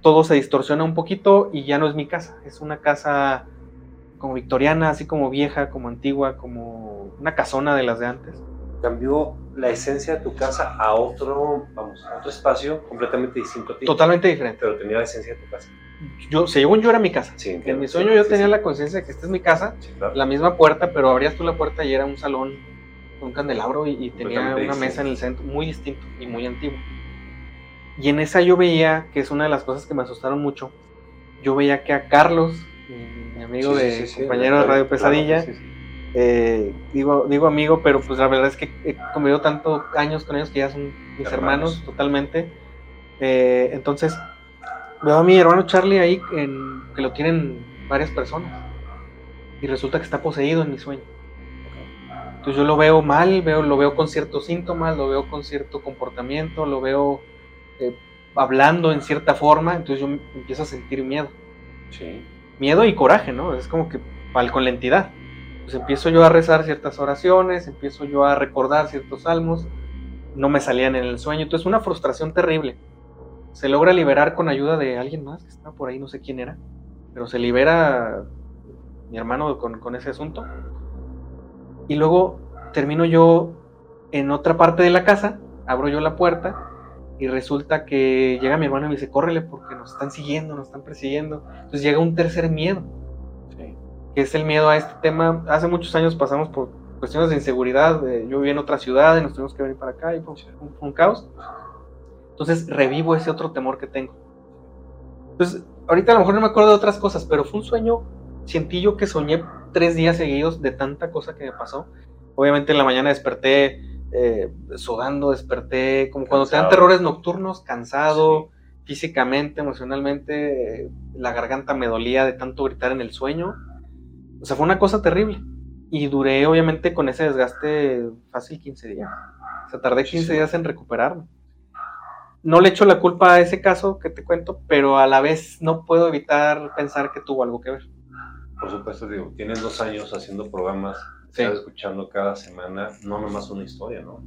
B: todo se distorsiona un poquito y ya no es mi casa. Es una casa como victoriana, así como vieja, como antigua, como una casona de las de antes.
A: Cambió la esencia de tu casa a otro, vamos, a otro espacio completamente distinto a ti.
B: Totalmente diferente.
A: Pero tenía la esencia de tu casa.
B: Yo, según yo era mi casa. en mi sueño yo tenía la conciencia de que esta es mi casa, la misma puerta, pero abrías tú la puerta y era un salón con un candelabro y, y tenía una mesa en el centro, muy distinto y muy antiguo. Y en esa yo veía, que es una de las cosas que me asustaron mucho, yo veía que a Carlos, mi, amigo de compañero de Radio Pesadilla, eh, digo, digo amigo, pero pues la verdad es que he convivido tantos años con ellos que ya son mis hermanos, totalmente. Eh, entonces, veo a mi hermano Charlie ahí, en, que lo tienen varias personas. Y resulta que está poseído en mi sueño. Entonces yo lo veo mal, veo, lo veo con ciertos síntomas, lo veo con cierto comportamiento, lo veo eh, hablando en cierta forma, entonces yo empiezo a sentir miedo. Miedo y coraje, ¿no? Es como que con la entidad. Pues empiezo yo a rezar ciertas oraciones, empiezo yo a recordar ciertos salmos, no me salían en el sueño, entonces una frustración terrible. Se logra liberar con ayuda de alguien más que está por ahí, no sé quién era, pero se libera mi hermano con, con ese asunto. Y luego termino yo en otra parte de la casa, abro yo la puerta y resulta que llega mi hermano y me dice, córrele porque nos están siguiendo, nos están persiguiendo. Entonces llega un tercer miedo, que es el miedo a este tema. Hace muchos años pasamos por cuestiones de inseguridad, yo vivía en otra ciudad y nos tuvimos que venir para acá y fue un, caos. Entonces revivo ese otro temor que tengo. Entonces, ahorita a lo mejor no me acuerdo de otras cosas, pero fue un sueño cientillo que soñé tres días seguidos de tanta cosa que me pasó. Obviamente en la mañana desperté eh, sudando, desperté, como cuando te dan terrores nocturnos, cansado, físicamente, emocionalmente, la garganta me dolía de tanto gritar en el sueño. O sea, fue una cosa terrible. Y duré, obviamente, con ese desgaste fácil 15 días. O sea, tardé 15 días en recuperarme. No le echo la culpa a ese caso que te cuento, pero a la vez no puedo evitar pensar que tuvo algo que ver.
A: Por supuesto, digo, tienes dos años haciendo programas escuchando cada semana, no nomás una historia, ¿no?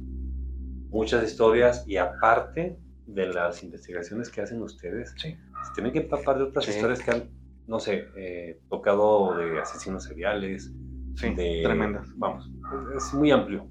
A: Muchas historias y aparte de las investigaciones que hacen ustedes, se tienen que papar de otras historias que han, no sé, eh, tocado de asesinos seriales.
B: de, tremendas.
A: Vamos, es muy amplio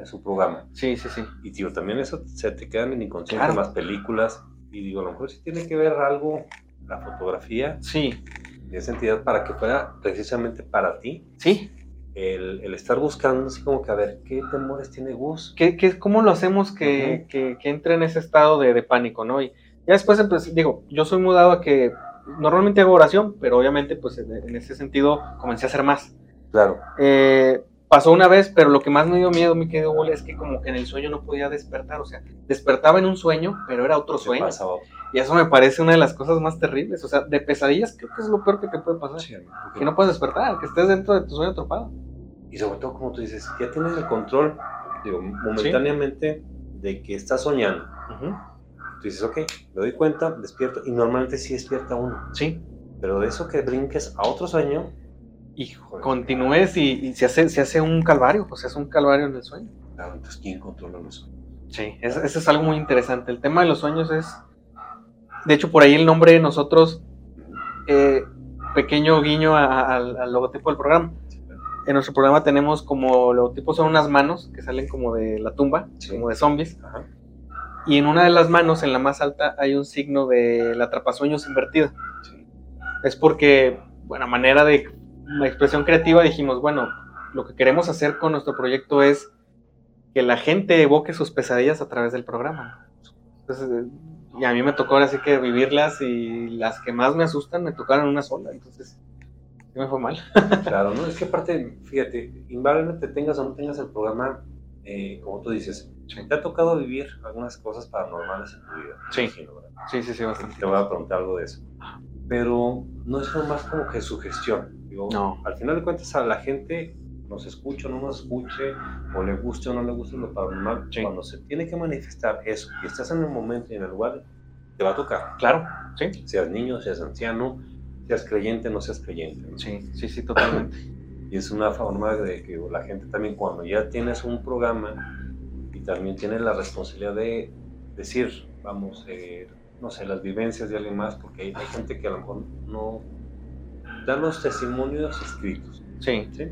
A: es su programa.
B: Sí, sí, sí.
A: Y digo, también eso se te quedan en inconsciente las películas. Y digo, a lo mejor sí tiene que ver algo la fotografía.
B: Sí.
A: De esa entidad para que fuera precisamente para ti.
B: Sí
A: el, estar buscando así como que a ver, ¿qué temores tiene Gus?
B: ¿Qué, qué, ¿Cómo lo hacemos que, que, que, entre en ese estado de, de, pánico, no? Y ya después, pues, digo, yo soy mudado a que normalmente hago oración, pero obviamente, pues, en, en ese sentido comencé a hacer más.
A: Claro.
B: Eh, pasó una vez, pero lo que más me dio miedo, mi querido Bole, es que como que en el sueño no podía despertar, o sea, despertaba en un sueño, pero era otro sueño. Y eso me parece una de las cosas más terribles, o sea, de pesadillas creo que es lo peor que te puede pasar. que no puedes despertar, que estés dentro de tu sueño atrapado.
A: Y sobre todo, como tú dices, ya tienes el control, digo, momentáneamente de que estás soñando. Tú dices, ok, me doy cuenta, despierto, y normalmente sí despierta uno.
B: Sí.
A: Pero de eso que brinques a otro sueño,
B: y continúes y, se, hace, se hace un calvario, pues se hace un calvario en el sueño.
A: Claro, entonces ¿quién controla los sueños?
B: Sí, eso, es algo muy interesante. El tema de los sueños es, de hecho, por ahí el nombre de nosotros, eh, pequeño guiño al logotipo del programa. En nuestro programa tenemos como logotipo son unas manos que salen como de la tumba, como de zombies. Y en una de las manos, en la más alta, hay un signo de la atrapasueños invertida. Es porque, bueno, manera de la expresión creativa dijimos, bueno, lo que queremos hacer con nuestro proyecto es que la gente evoque sus pesadillas a través del programa. Entonces, eh, y a mí me tocó ahora sí que vivirlas y las que más me asustan me tocaron una sola, entonces sí me fue mal.
A: claro, ¿no? Es que aparte, fíjate, invariablemente tengas o no tengas el programa, eh, como tú dices, te ha tocado vivir algunas cosas paranormales en tu vida.
B: Sí, sí, sí, sí, bastante.
A: Te voy a preguntar algo de eso. Pero no es más como que su gestión no. Al final de cuentas, a la gente nos escuche o no nos escuche, o le guste o no le guste lo paranormal, cuando se tiene que manifestar eso y estás en el momento y en el lugar, te va a tocar.
B: Claro, sí.
A: Seas niño, seas anciano, seas creyente, no seas creyente.
B: Sí, sí, sí, totalmente. (clears throat)
A: y es una forma de que la gente también, cuando ya tienes un programa y también tienes la responsabilidad de decir, vamos, eh, no sé, las vivencias de alguien más, porque hay, hay gente que a lo mejor no dan los testimonios escritos.
B: Sí. ¿sí?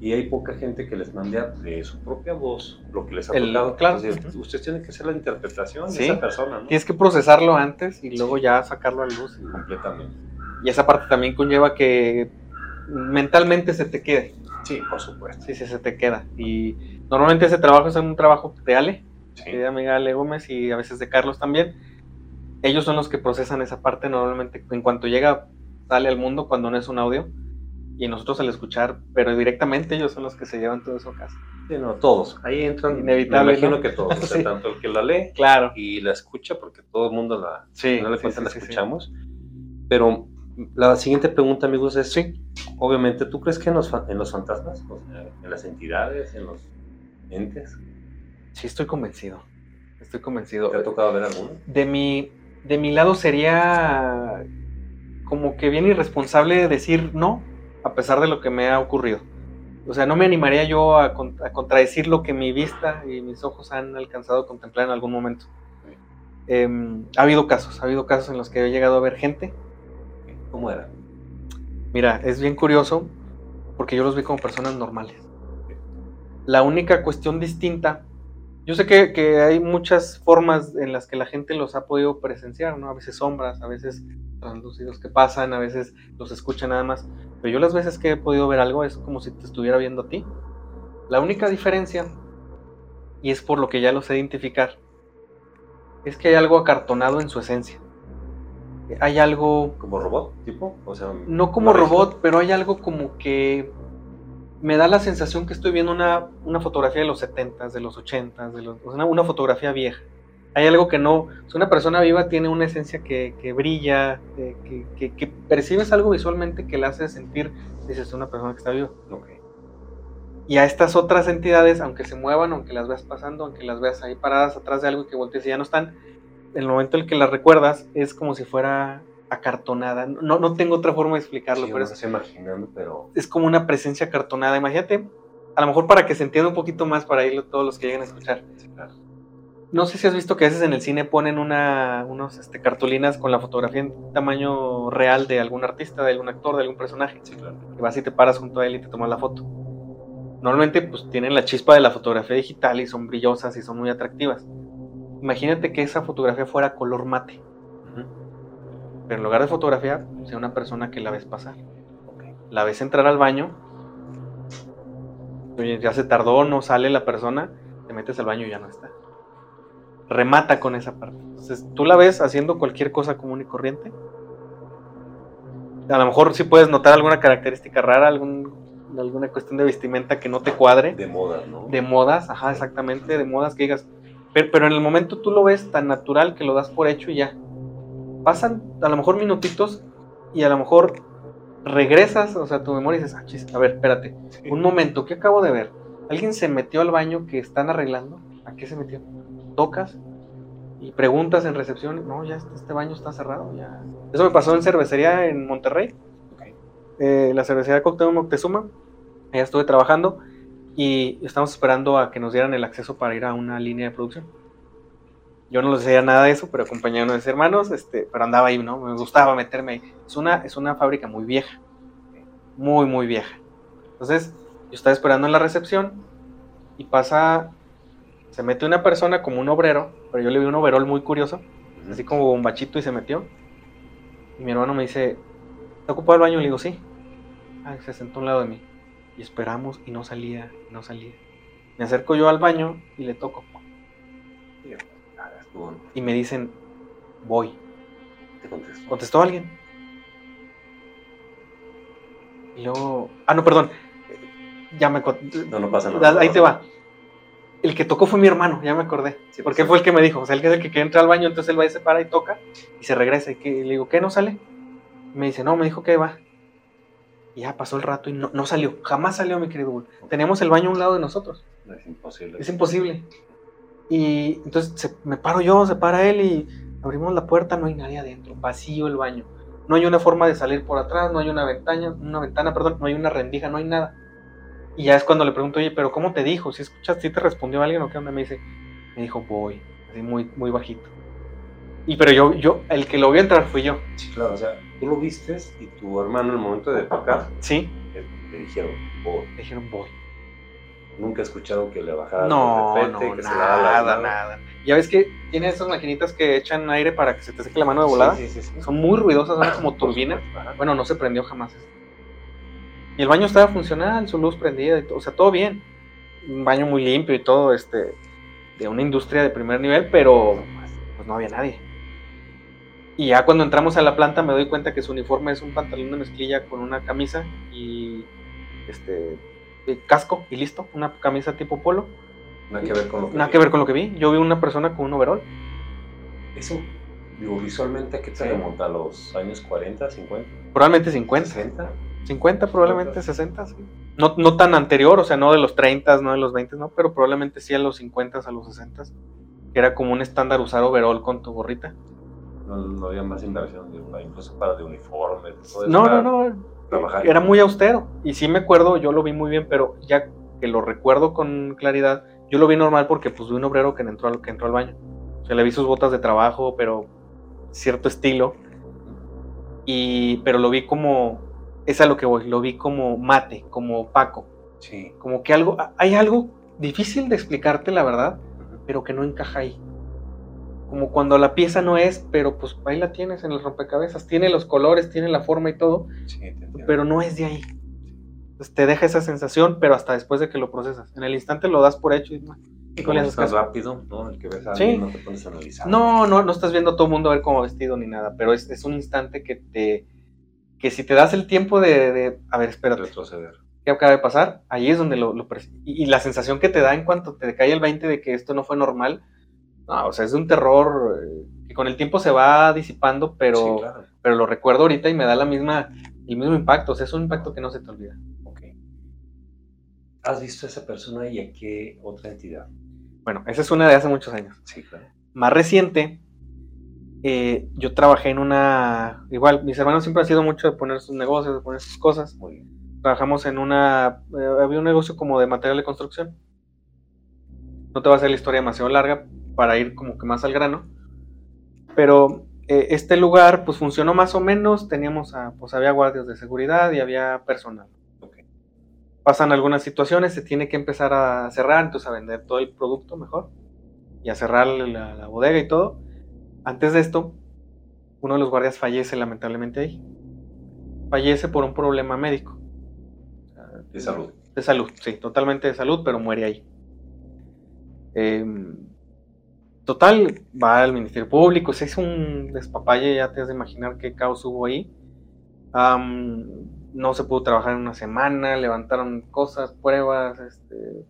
A: Y hay poca gente que les mande de su propia voz lo que les ha
B: tocado. Claro.
A: Usted tiene que hacer la interpretación de esa persona. ¿no?
B: Tienes que procesarlo antes y luego ya sacarlo a luz.
A: Completamente.
B: Y esa parte también conlleva que mentalmente se te quede.
A: Sí, por supuesto.
B: Sí, sí, se te queda. Y normalmente ese trabajo es un trabajo de Ale, de amiga Ale Gómez y a veces de Carlos también. Ellos son los que procesan esa parte normalmente. En cuanto llega sale al mundo cuando no es un audio y nosotros al escuchar, pero directamente ellos son los que se llevan todo eso a casa.
A: Sí, no, todos. Ahí entran,
B: inevitable.
A: Me imagino que todos, (laughs) tanto el que la lee
B: claro.
A: y la escucha, porque todo el mundo la,
B: sí,
A: no le cuenta, la escuchamos. Pero la siguiente pregunta, amigos, es,
B: sí.
A: obviamente, ¿tú crees que en los, en los fantasmas, en las entidades, en los entes?
B: Sí, estoy convencido. Estoy convencido.
A: ¿Te ha tocado ver alguno?
B: De mi, de mi lado sería como que bien irresponsable decir no, a pesar de lo que me ha ocurrido. O sea, no me animaría yo a, contradecir lo que mi vista y mis ojos han alcanzado a contemplar en algún momento. Em, ha habido casos, ha habido casos en los que he llegado a ver gente. Mira, es bien curioso porque yo los vi como personas normales. La única cuestión distinta, yo sé que, que, hay muchas formas en las que la gente los ha podido presenciar, ¿no? A veces sombras, a veces translúcidos que pasan, a veces los escucha nada más, pero yo las veces que he podido ver algo es como si te estuviera viendo a ti. La única diferencia, y es por lo que ya lo sé identificar, es que hay algo acartonado en su esencia. Hay algo...
A: ¿Como robot, tipo? O sea,
B: no como robot, pero hay algo como que me da la sensación que estoy viendo una, una fotografía de los 70s, de los 80s, de los, una fotografía vieja hay algo que no, una persona viva tiene una esencia que, brilla, que, percibes algo visualmente que la hace sentir, dices, una persona que está viva. Y a estas otras entidades, aunque se muevan, aunque las veas pasando, aunque las veas ahí paradas atrás de algo y que voltees y ya no están, el momento en el que las recuerdas es como si fuera acartonada. No, no tengo otra forma de explicarlo, pero
A: es, imaginando, pero
B: es como una presencia acartonada. Imagínate, a lo mejor para que se entienda un poquito más para ir todos los que lleguen a escuchar. claro no sé si has visto que a veces en el cine ponen una, unos este, cartulinas con la fotografía en tamaño real de algún artista, de algún actor, de algún personaje.
A: Sí, claro.
B: Y vas y te paras junto a él y te tomas la foto. Normalmente pues tienen la chispa de la fotografía digital y son brillosas y son muy atractivas. Imagínate que esa fotografía fuera color mate. Pero en lugar de fotografía, sea una persona que la ves pasar. La ves entrar al baño Oye, ya se tardó, no sale la persona, te metes al baño y ya no está. Remata con esa parte. Entonces, tú la ves haciendo cualquier cosa común y corriente. A lo mejor sí puedes notar alguna característica rara, algún, alguna cuestión de vestimenta que no te cuadre.
A: De modas, ¿no?
B: De modas, ajá, exactamente, de modas que digas. Pero, pero en el momento tú lo ves tan natural que lo das por hecho y ya. Pasan a lo mejor minutitos y a lo mejor regresas, o sea, tu memoria y dices, ah, chis, a ver, espérate, un momento, ¿qué acabo de ver? ¿Alguien se metió al baño que están arreglando? ¿A qué se metió? Tocas y preguntas en recepción, no, ya este, este baño está cerrado, ya. Eso me pasó en cervecería en Monterrey, eh, la cervecería Cocteau Moctezuma, allá estuve trabajando y estamos esperando a que nos dieran el acceso para ir a una línea de producción. Yo no les decía nada de eso, pero acompañé a unos hermanos, este, pero andaba ahí, ¿no? Me gustaba meterme ahí. Es una, es una fábrica muy vieja, muy, muy vieja. Entonces, yo estaba esperando en la recepción y pasa, se mete una persona como un obrero, pero yo le vi un overol muy curioso, así como un bachito y se metió. Y mi hermano me dice, ¿está ocupado el baño? Y le digo, sí. Ah, se sentó a un lado de mí. Y esperamos y no salía, no salía. Me acerco yo al baño y le toco. Y me dicen, voy.
A: ¿Te contestó?
B: ¿Contestó alguien? Y luego. Ah, no, perdón. Ya me.
A: No, no pasa nada.
B: Ahí te va. El que tocó fue mi hermano, ya me acordé. Sí, porque fue el que me dijo. O sea, el que es el que entra al baño, entonces él va y se para y toca y se regresa. Y, que, le digo, ¿qué? ¿No sale? me dice, no, me dijo que va. Ya pasó el rato y no, no salió. Jamás salió, mi querido Bull. Teníamos el baño a un lado de nosotros.
A: Es imposible.
B: Es imposible. Y entonces me paro yo, se para él y abrimos la puerta, no hay nadie adentro, vacío el baño. No hay una forma de salir por atrás, no hay una ventana, una ventana, perdón, no hay una rendija, no hay nada. Y ya es cuando le pregunto, oye, pero ¿cómo te dijo? Si escuchas, si te respondió alguien o qué onda, me dice, me dijo, voy, así muy, muy bajito. Y pero yo, yo, el que lo vio entrar fui yo.
A: Sí, claro, o sea, tú lo vistes y tu hermano en el momento de tocar,
B: sí,
A: le, dijeron, voy.
B: Le dijeron, voy.
A: Nunca he escuchado que le bajara
B: no, no, que nada, nada. Ya ves que tiene esas maquinitas que echan aire para que se te seque la mano de volada.
A: Sí, sí, sí,
B: Son muy ruidosas, son como turbina. Bueno, no se prendió jamás. Y el baño estaba funcional, su luz prendida, y o sea, todo bien. Un baño muy limpio y todo, este, de una industria de primer nivel, pero pues no había nadie. Y ya cuando entramos a la planta me doy cuenta que su uniforme es un pantalón de mezclilla con una camisa y este casco y listo, una camisa tipo polo.
A: Nada que ver con lo que
B: Nada vi. que ver con lo que vi. Yo vi una persona con un overall.
A: Eso, digo, visualmente, ¿qué te sí. remonta a los años 40, 50?
B: Probablemente 50.
A: 60.
B: 50, probablemente 60, sí. No, no tan anterior, o sea, no de los 30, no de los 20, no, pero probablemente sí a los 50, a los 60. Que era como un estándar usar overall con tu gorrita.
A: No, no había más inversión, incluso para de uniforme.
B: No, no, no trabajar. Era muy austero. Y sí me acuerdo, yo lo vi muy bien, pero ya que lo recuerdo con claridad, yo lo vi normal porque pues vi un obrero que entró, al, que entró al baño. O sea, le vi sus botas de trabajo, pero cierto estilo. Y, pero lo vi como, es a lo que voy, lo vi como mate, como opaco.
A: Sí.
B: Como que algo, hay algo difícil de explicarte la verdad, pero que no encaja ahí como cuando la pieza no es, pero pues ahí la tienes en el rompecabezas, tiene los colores, tiene la forma y todo,
A: sí,
B: pero no es de ahí. Entonces te deja esa sensación, pero hasta después de que lo procesas. En el instante lo das por hecho y,
A: es más rápido, ¿no? El que ves a alguien, no te pones a analizar.
B: No, no, no estás viendo a todo el mundo a ver cómo vestido ni nada, pero es, es un instante que te que si te das el tiempo de, de a ver, espérate.
A: Retroceder.
B: ¿Qué acaba de pasar? Ahí es donde lo, lo y, y la sensación que te da en cuanto te cae el 20 de que esto no fue normal, no, o sea, es un terror eh, que con el tiempo se va disipando, pero,
A: Sí, claro.
B: pero lo recuerdo ahorita y me da la misma, el mismo impacto. O sea, es un impacto que no se te olvida.
A: Ok. ¿Has visto a esa persona y a qué otra entidad?
B: Bueno, esa es una de hace muchos años.
A: Sí, claro.
B: Más reciente, eh, yo trabajé en una. Igual, mis hermanos siempre han sido mucho de poner sus negocios, de poner sus cosas.
A: Muy bien.
B: Trabajamos en una. eh, había un negocio como de material de construcción. No te va a hacer la historia demasiado larga para ir como que más al grano. Pero eh, este lugar, pues funcionó más o menos. Teníamos, a, pues había guardias de seguridad y había personal. Pasan algunas situaciones, se tiene que empezar a cerrar, entonces a vender todo el producto mejor y a cerrar la, la bodega y todo. Antes de esto, uno de los guardias fallece lamentablemente ahí. Fallece por un problema médico.
A: De salud.
B: De salud, sí, totalmente de salud, pero muere ahí. Em, total, va al Ministerio Público, se hizo un despapalle, ya te has de imaginar qué caos hubo ahí. no se pudo trabajar en una semana, levantaron cosas, pruebas, este,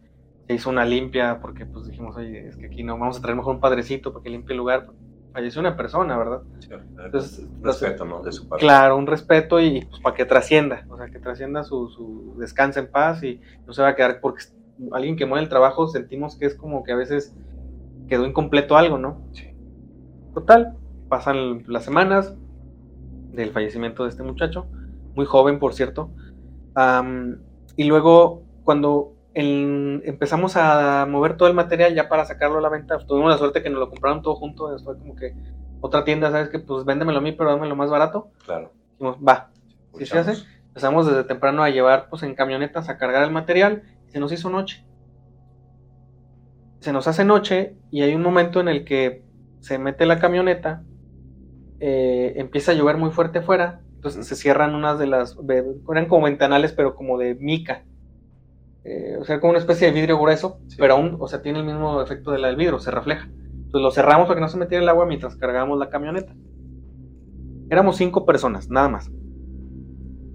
B: se hizo una limpia porque pues dijimos, oye, es que aquí no, vamos a traer mejor un padrecito para que limpie el lugar. Falleció una persona, ¿verdad?
A: Sí, Entonces, respeto, ¿no? De su parte.
B: Claro, un respeto y pues para que trascienda, o sea, que trascienda su, su descanse en paz y no se va a quedar porque alguien que muere el trabajo sentimos que es como que a veces quedó incompleto algo, ¿no?
A: Sí.
B: Total, pasan las semanas del fallecimiento de este muchacho, muy joven, por cierto. y luego, cuando empezamos a mover todo el material ya para sacarlo a la venta, tuvimos la suerte que nos lo compraron todo junto, fue como que otra tienda, ¿sabes? Que pues véndemelo a mí, pero dámelo más barato.
A: Claro.
B: Dijimos, va, ¿sí se hace? Empezamos desde temprano a llevar pues en camionetas a cargar el material y se nos hizo noche se nos hace noche y hay un momento en el que se mete la camioneta, eh, empieza a llover muy fuerte afuera, entonces se cierran unas de las, eran como ventanales, pero como de mica. Eh, o sea, como una especie de vidrio grueso, pero aún, o sea, tiene el mismo efecto de la del vidrio, se refleja. Entonces lo cerramos para que no se metiera el agua mientras cargábamos la camioneta. Éramos cinco personas, nada más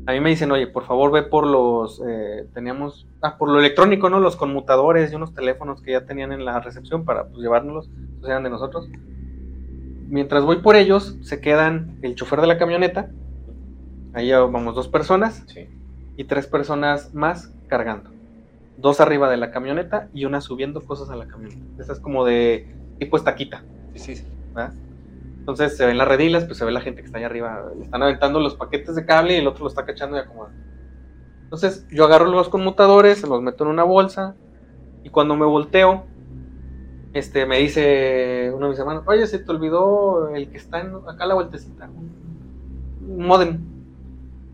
B: a mí me dicen, oye, por favor ve por los, eh, teníamos, ah, por lo electrónico, ¿no? Los conmutadores y unos teléfonos que ya tenían en la recepción para pues, llevárnoslos, pues eran de nosotros. Mientras voy por ellos, se quedan el chofer de la camioneta, ahí vamos dos personas, y tres personas más cargando. Dos arriba de la camioneta y una subiendo cosas a la camioneta. Esa es como de tipo estaquita.
A: Sí, sí.
B: Entonces se ven las redilas, pues se ve la gente que está ahí arriba. Le están aventando los paquetes de cable y el otro lo está cachando y acomodando. Entonces yo agarro los conmutadores, se los meto en una bolsa y cuando me volteo, este, me dice uno de mis hermanos, oye, se te olvidó el que está en, acá a la vueltecita, un modem.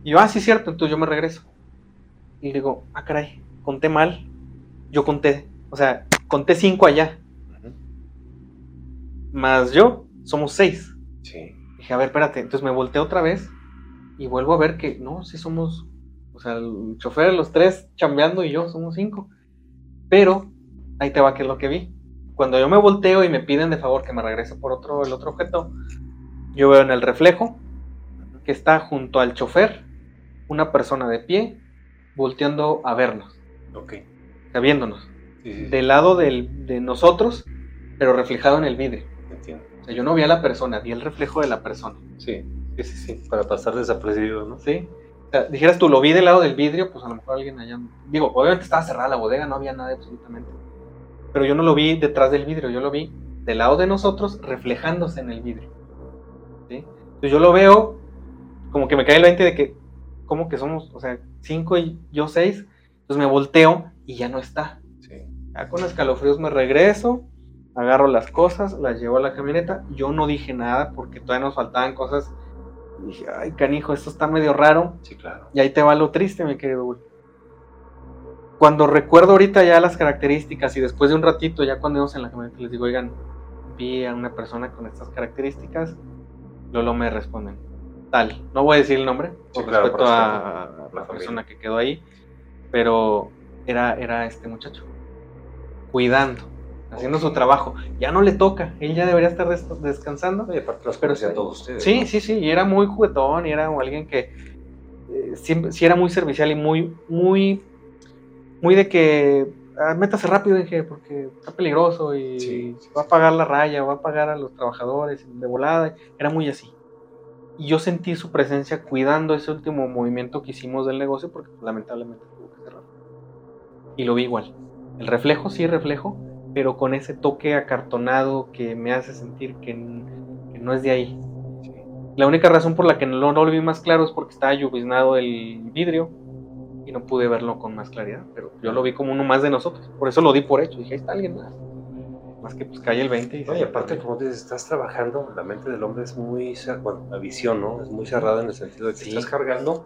B: Y yo, ah, sí, cierto, entonces yo me regreso. Y digo, ah, caray, conté mal. Yo conté, o sea, conté cinco allá. Más yo, somos seis.
A: Sí.
B: Dije, a ver, espérate. Entonces me volteé otra vez y vuelvo a ver que no, sí somos, o sea, el chofer, los tres chambeando y yo somos cinco. Pero ahí te va que es lo que vi. Cuando yo me volteo y me piden de favor que me regrese por otro, el otro objeto, yo veo en el reflejo que está junto al chofer una persona de pie volteando a vernos.
A: Ok.
B: O sea, viéndonos. Del lado de nosotros, pero reflejado en el vidrio.
A: Entiendo
B: yo no vi a la persona, vi el reflejo de la persona.
A: Sí, sí, sí, sí, para pasar desapercibido, ¿no?
B: Sí. O sea, dijeras tú, lo vi del lado del vidrio, pues a lo mejor alguien allá. Digo, obviamente estaba cerrada la bodega, no había nada absolutamente. Pero yo no lo vi detrás del vidrio, yo lo vi del lado de nosotros reflejándose en el vidrio. ¿sí? Entonces yo lo veo, como que me cae el 20 de que, como que somos, o sea, cinco y yo seis. Entonces me volteo y ya no está.
A: Sí.
B: Ya con escalofríos me regreso agarro las cosas, las llevo a la camioneta. Yo no dije nada porque todavía nos faltaban cosas. dije, ay, canijo, esto está medio raro.
A: Sí, claro.
B: Y ahí te va lo triste, mi querido Cuando recuerdo ahorita ya las características y después de un ratito, ya cuando íbamos en la camioneta, les digo, oigan, vi a una persona con estas características. Lolo me responden, tal. No voy a decir el nombre, por respeto a, la persona que quedó ahí, pero era, era este muchacho, cuidando haciendo su trabajo. Ya no le toca, él ya debería estar descansando.
A: Y aparte los pero a todos ustedes.
B: Sí, sí, sí, y era muy juguetón, y era alguien que eh, sí, era muy servicial y muy, muy, muy de que ah, métase rápido, dije, porque está peligroso y va a pagar la raya, va a pagar a los trabajadores de volada. Era muy así. Y yo sentí su presencia cuidando ese último movimiento que hicimos del negocio porque lamentablemente tuvo que cerrar. Y lo vi igual. El reflejo, sí, reflejo, pero con ese toque acartonado que me hace sentir que, no es de ahí. La única razón por la que no, lo vi más claro es porque estaba lluviznado el vidrio y no pude verlo con más claridad, pero yo lo vi como uno más de nosotros, por eso lo di por hecho, dije, ahí está alguien más. Más que pues cae el 20
A: y... aparte como dices, estás trabajando, la mente del hombre es muy, bueno, la visión, ¿no? Es muy cerrada en el sentido de que estás cargando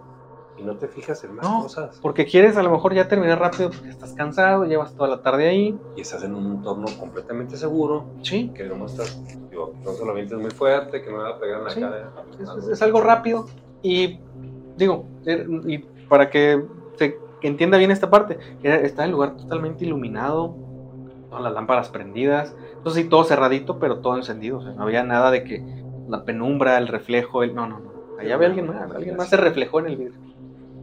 A: y no te fijas en más cosas.
B: Porque quieres a lo mejor ya terminar rápido porque estás cansado, llevas toda la tarde ahí.
A: Y estás en un entorno completamente seguro.
B: Sí.
A: Que no estás, digo, no solamente es muy fuerte, que no va a pegar en la cara.
B: Es, algo rápido. Y digo, er, y para que se entienda bien esta parte. Está el lugar totalmente iluminado, todas las lámparas prendidas, entonces sí, todo cerradito, pero todo encendido. O sea, no había nada de que la penumbra, el reflejo, el... no, no, no. Allá había alguien más, alguien más se reflejó en el vidrio.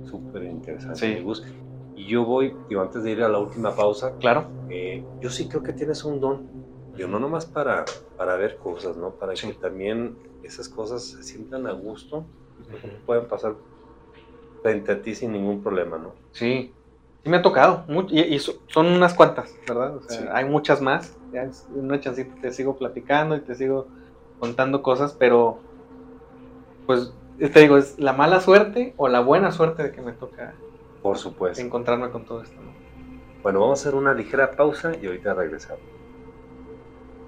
A: Súper interesante. Sí. Y yo voy, digo, antes de ir a la última pausa,
B: claro.
A: Eh, yo sí creo que tienes un don, yo no nomás para, para ver cosas, ¿no? Para que también esas cosas se sientan a gusto y pueden pasar frente a ti sin ningún problema, ¿no?
B: Sí, sí me ha tocado, y, son unas cuantas, ¿verdad? O sea, hay muchas más, ya una chancita, te sigo platicando y te sigo contando cosas, pero pues te digo, es la mala suerte o la buena suerte de que me toca
A: por supuesto
B: encontrarme con todo esto. ¿no?
A: Bueno, vamos a hacer una ligera pausa y ahorita regresamos.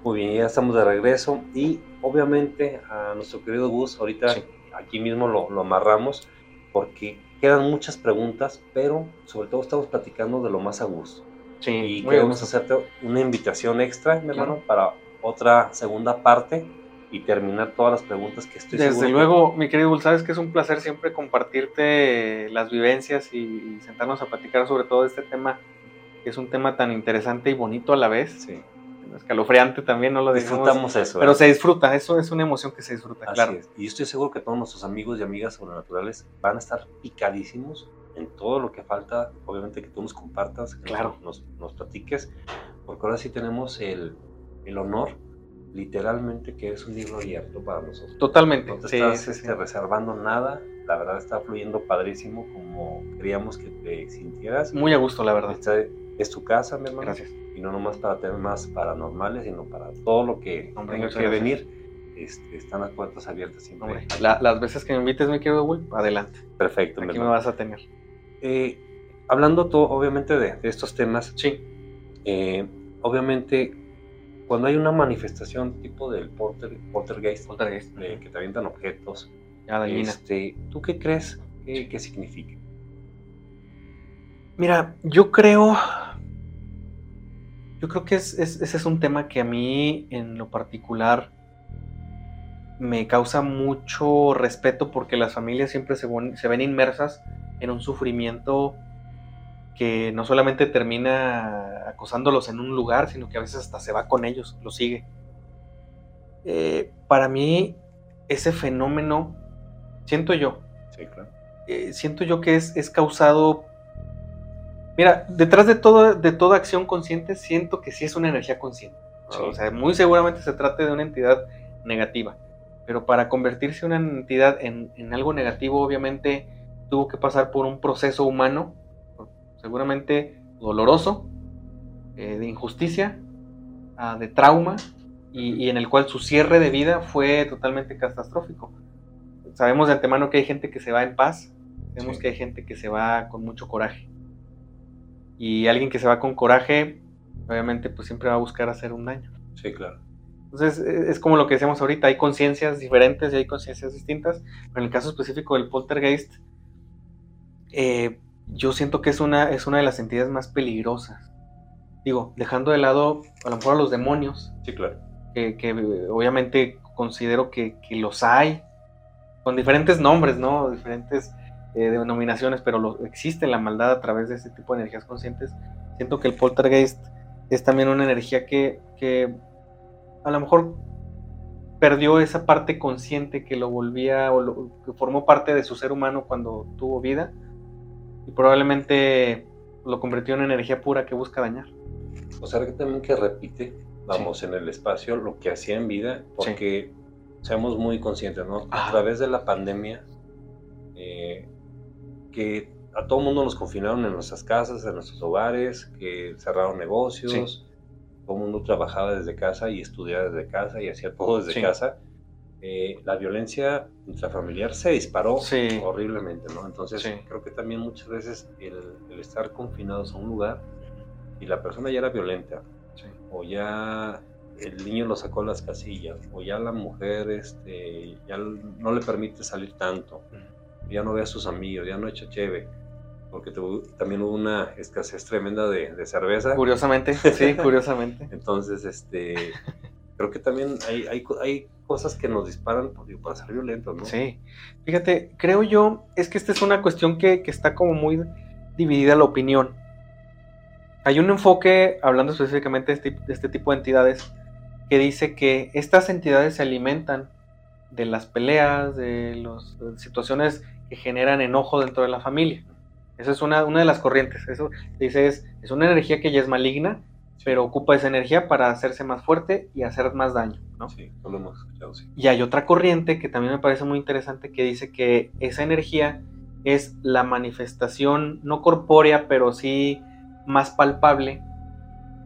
A: Muy bien, ya estamos de regreso y obviamente a nuestro querido Gus, ahorita aquí mismo lo, lo amarramos porque quedan muchas preguntas, pero sobre todo estamos platicando de lo más a gusto.
B: Sí,
A: y queremos hacerte una invitación extra, mi hermano, para otra segunda parte y terminar todas las preguntas que estoy
B: Desde luego, mi querido Bull, sabes que es un placer siempre compartirte las vivencias y, sentarnos a platicar sobre todo este tema, que es un tema tan interesante y bonito a la vez.
A: Sí.
B: Escalofriante también, no lo
A: Disfrutamos eso.
B: Pero ¿eh? se disfruta, eso es una emoción que se disfruta,
A: Así
B: claro.
A: Es. Y estoy seguro que todos nuestros amigos y amigas sobrenaturales van a estar picadísimos en todo lo que falta, obviamente que tú nos compartas, que
B: claro.
A: nos, nos, platiques, porque ahora sí tenemos el, el honor literalmente que es un libro abierto para nosotros.
B: Totalmente.
A: No te estás este, reservando nada. La verdad está fluyendo padrísimo como queríamos que te sintieras.
B: Muy a gusto, la verdad.
A: Esta es tu casa, mi hermano.
B: Gracias.
A: Y no nomás para temas paranormales, sino para todo lo que tenga que venir. Este, están las puertas abiertas siempre.
B: las veces que me invites, mi querido Will, adelante.
A: Perfecto.
B: Aquí me vas a tener.
A: Eh, hablando todo, obviamente, de, estos temas.
B: Sí.
A: Eh, obviamente cuando hay una manifestación tipo del porter, poltergeist,
B: poltergeist.
A: que te avientan objetos,
B: ya,
A: este, ¿tú qué crees que, significa?
B: Mira, yo creo, yo creo que ese es un tema que a mí en lo particular me causa mucho respeto porque las familias siempre se, se ven inmersas en un sufrimiento que no solamente termina acosándolos en un lugar, sino que a veces hasta se va con ellos, los sigue. Eh, para mí, ese fenómeno, siento yo, eh, siento yo que es, es, causado... Mira, detrás de, todo, de toda acción consciente, siento que sí es una energía consciente. O sea, muy seguramente se trata de una entidad negativa. Pero para convertirse una entidad en, en algo negativo, obviamente tuvo que pasar por un proceso humano seguramente doloroso, eh, de injusticia, ah, de trauma, y, en el cual su cierre de vida fue totalmente catastrófico. Sabemos de antemano que hay gente que se va en paz, sabemos que hay gente que se va con mucho coraje. Y alguien que se va con coraje, obviamente, pues siempre va a buscar hacer un daño.
A: Sí, claro.
B: Entonces, e, es como lo que decíamos ahorita, hay conciencias diferentes y hay conciencias distintas, pero en el caso específico del poltergeist, eh, yo siento que es una, es una de las entidades más peligrosas. Digo, dejando de lado a lo mejor a los demonios.
A: Sí, claro.
B: Que, obviamente considero que, los hay, con diferentes nombres, ¿no? Diferentes eh, denominaciones, pero lo, existe la maldad a través de este tipo de energías conscientes. Siento que el poltergeist es también una energía que, que a lo mejor perdió esa parte consciente que lo volvía o lo, que formó parte de su ser humano cuando tuvo vida y probablemente lo convirtió en energía pura que busca dañar.
A: O sea, que también que repite, vamos, en el espacio lo que hacía en vida, porque seamos muy conscientes, ¿no? A través de la pandemia, eh, que a todo mundo nos confinaron en nuestras casas, en nuestros hogares, que cerraron negocios, todo el mundo trabajaba desde casa y estudiaba desde casa y hacía todo desde casa eh, la violencia intrafamiliar se disparó horriblemente, ¿no? Entonces creo que también muchas veces el, estar confinados a un lugar y la persona ya era violenta, o ya el niño lo sacó a las casillas, o ya la mujer este, ya no le permite salir tanto, ya no ve a sus amigos, ya no echa cheve, porque también hubo una escasez tremenda de, cerveza.
B: Curiosamente, sí, (laughs) curiosamente.
A: Entonces, este, creo que también hay, hay, hay cosas que nos disparan para ser violentos, ¿no?
B: Sí. Fíjate, creo yo, es que esta es una cuestión que, está como muy dividida la opinión. Hay un enfoque, hablando específicamente de este, de este tipo de entidades, que dice que estas entidades se alimentan de las peleas, de las situaciones que generan enojo dentro de la familia. Esa es una, una de las corrientes. Eso dice es, es una energía que ya es maligna, pero ocupa esa energía para hacerse más fuerte y hacer más daño. ¿no?
A: Sí, lo hemos escuchado, sí.
B: Y hay otra corriente que también me parece muy interesante que dice que esa energía es la manifestación no corpórea, pero sí más palpable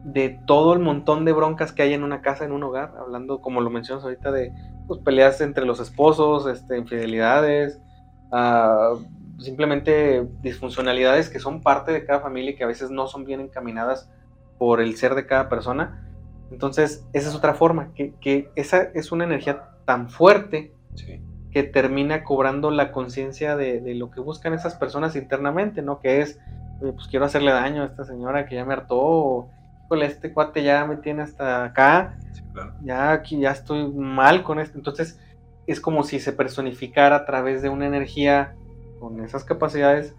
B: de todo el montón de broncas que hay en una casa, en un hogar, hablando como lo mencionas ahorita de pues, peleas entre los esposos, este, infidelidades, uh, simplemente disfuncionalidades que son parte de cada familia y que a veces no son bien encaminadas por el ser de cada persona. Entonces, esa es otra forma, que, que esa es una energía tan fuerte
A: Sí.
B: que termina cobrando la conciencia de, de lo que buscan esas personas internamente, ¿no? Que es, "Oye, pues quiero hacerle daño a esta señora que ya me hartó, o, híjole, este cuate ya me tiene hasta acá,
A: Sí, claro.
B: ya aquí ya estoy mal con esto. Entonces, es como si se personificara a través de una energía con esas capacidades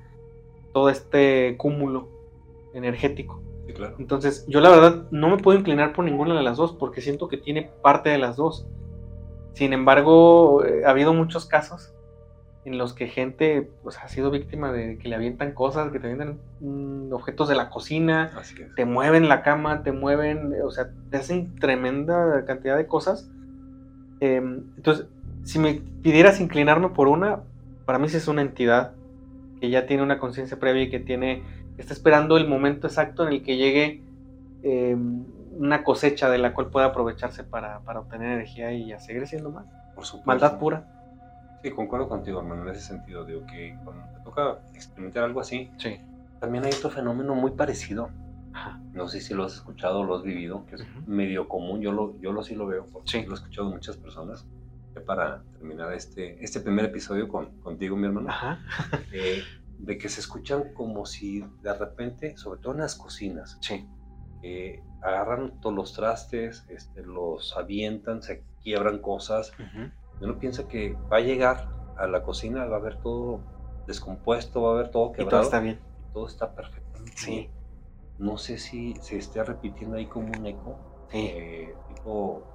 B: todo este cúmulo energético.
A: Claro.
B: Entonces, yo la verdad no me puedo inclinar por ninguna de las dos porque siento que tiene parte de las dos. Sin embargo, eh, ha habido muchos casos en los que gente pues, ha sido víctima de que le avientan cosas, que te avientan mm, objetos de la cocina, te mueven la cama, te mueven, o sea, te hacen tremenda cantidad de cosas. Eh, entonces, si me pidieras inclinarme por una, para mí sí es una entidad que ya tiene una conciencia previa y que tiene, está esperando el momento exacto en el que llegue eh, una cosecha de la cual pueda aprovecharse para, para obtener energía y a seguir siendo mal.
A: Por supuesto.
B: Maldad pura.
A: Sí, concuerdo contigo, hermano, en ese sentido. Digo que cuando te toca experimentar algo así,
B: Sí.
A: también hay otro fenómeno muy parecido.
B: Ajá.
A: No sé si lo has escuchado o lo has vivido, que es
B: Ujú.
A: medio común. Yo lo, yo lo sí lo veo, porque
B: Sí.
A: lo he escuchado de muchas personas. Para terminar este, este primer episodio con, contigo, mi hermano,
B: Ajá.
A: eh, de que se escuchan como si de repente, sobre todo en las cocinas,
B: Sí.
A: eh, agarran todos los trastes, este, los avientan, se quiebran cosas. Y Uno piensa que va a llegar a la cocina, va a ver todo descompuesto, va a ver todo
B: Y
A: quebrado.
B: todo está bien.
A: todo está perfectamente
B: Sí.
A: No sé si se esté repitiendo ahí como un eco,
B: Sí.
A: eh, tipo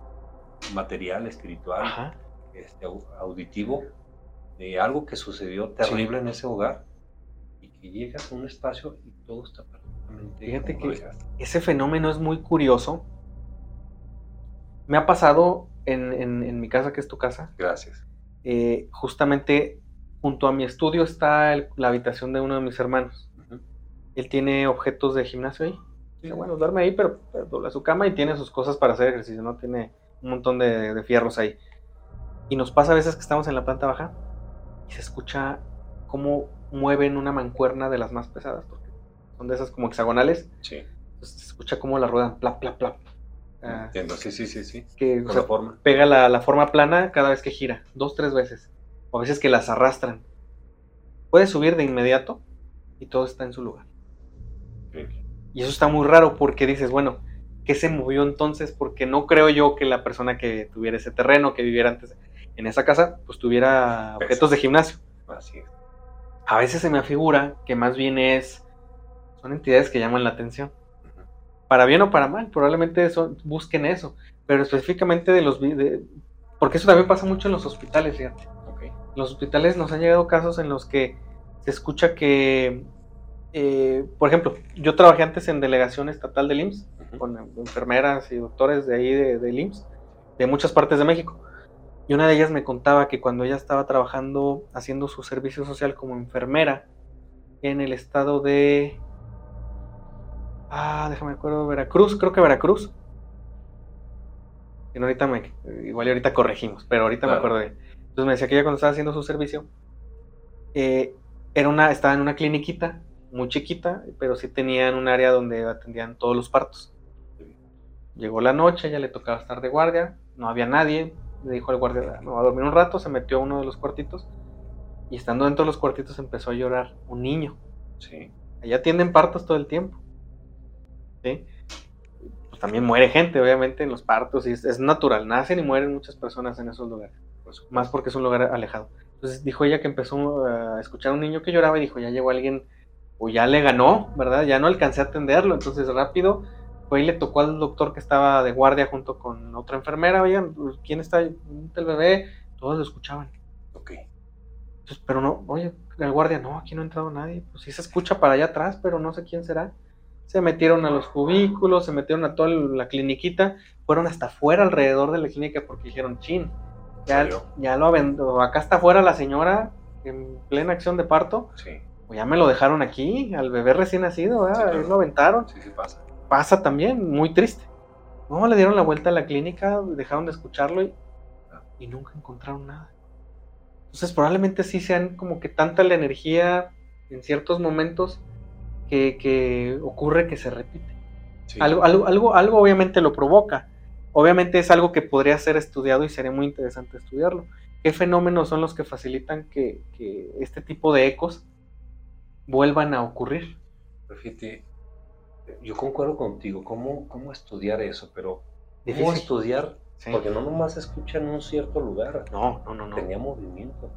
A: material, espiritual,
B: Ajá.
A: este, au- auditivo, de algo que sucedió terrible en ese hogar y que llegas a un espacio y todo está perfectamente
B: Fíjate
A: como
B: que- ese fenómeno es muy curioso. Me ha pasado en, en- en mi casa, que es tu casa.
A: Gracias.
B: eh, justamente junto a mi estudio está el- la habitación de uno de mis hermanos.
A: Ujú.
B: Él tiene objetos de gimnasio ahí.
A: Sí.
B: Bueno, duerme ahí, pero, pero dobla su cama y tiene sus cosas para hacer ejercicio, ¿no? Tiene un montón de, de fierros ahí. Y nos pasa a veces que estamos en la planta baja y se escucha cómo mueven una mancuerna de las más pesadas, porque son de esas como hexagonales.
A: Sí,
B: Entonces se escucha cómo la ruedan, plap, plap, plap. Ah,
A: entiendo. Sí, sí, sí, sí.
B: que
A: Con
B: sea,
A: la forma.
B: pega la, la forma plana cada vez que gira, dos, tres veces. O a veces que las arrastran. Puedes subir de inmediato y todo está en su lugar. Y eso está muy raro porque dices, bueno, ¿qué se movió entonces? Porque no creo yo que la persona que tuviera ese terreno, que viviera antes en esa casa, pues tuviera objetos de gimnasio.
A: Así es.
B: A veces se me afigura que más bien es, son entidades que llaman la atención. Para bien o para mal, probablemente eso, busquen eso, pero específicamente de los... de- porque eso también pasa mucho en los hospitales, fíjate. Los hospitales nos han llegado casos en los que se escucha que, eh, por ejemplo, yo trabajé antes en delegación estatal del IMSS, con enfermeras y doctores de ahí de, del IMSS, de muchas partes de México. Y una de ellas me contaba que cuando ella estaba trabajando, haciendo su servicio social como enfermera en el estado de... Ah, déjame acuerdo, Veracruz, creo que Veracruz. Y ahorita me, igual ahorita corregimos, pero ahorita me acuerdo de... Entonces me decía que ella cuando estaba haciendo su servicio, eh, era una, estaba en una cliniquita muy chiquita, pero sí tenían un área donde atendían todos los partos. Llegó la noche, ella le tocaba estar de guardia, no había nadie, le dijo al guardia, no, a dormir un rato, se metió a uno de los cuartitos y estando dentro de los cuartitos empezó a llorar un niño.
A: Sí.
B: Allá atienden partos todo el tiempo. ¿sí? Pues también muere gente, obviamente, en los partos, y es, es natural, nacen y mueren muchas personas en esos lugares, más porque es un lugar alejado. Entonces dijo ella que empezó a escuchar a un niño que lloraba y dijo, ya llegó alguien o ya le ganó, ¿verdad? Ya no alcancé a atenderlo, entonces rápido fue y le tocó al doctor que estaba de guardia junto con otra enfermera, oigan, pues, ¿quién está ahí? el bebé? Todos lo escuchaban.
A: Ok.
B: Entonces, pero no, oye, el guardia, no, aquí no ha entrado nadie, pues sí se escucha para allá atrás, pero no sé quién será. Se metieron a los cubículos, se metieron a toda la cliniquita, fueron hasta afuera alrededor de la clínica porque dijeron, chin, ya, ya lo aventó, acá está afuera la señora en plena acción de parto.
A: Sí.
B: Pues ya me lo dejaron aquí, al bebé recién nacido, ¿verdad? lo aventaron.
A: Sí, sí pasa.
B: Pasa también, muy triste. No, le dieron la vuelta a la clínica, dejaron de escucharlo y, y nunca encontraron nada. Entonces probablemente sí sean como que tanta la energía en ciertos momentos que, ocurre que se repite. Algo, algo, algo, algo obviamente lo provoca. Obviamente es algo que podría ser estudiado y sería muy interesante estudiarlo. ¿Qué fenómenos son los que facilitan que, este tipo de ecos vuelvan a ocurrir?
A: Fíjate, yo concuerdo contigo, ¿cómo, cómo estudiar eso? Pero ¿cómo estudiar? Porque no nomás escucha en un cierto lugar.
B: No, no, no. no.
A: Tenía movimiento.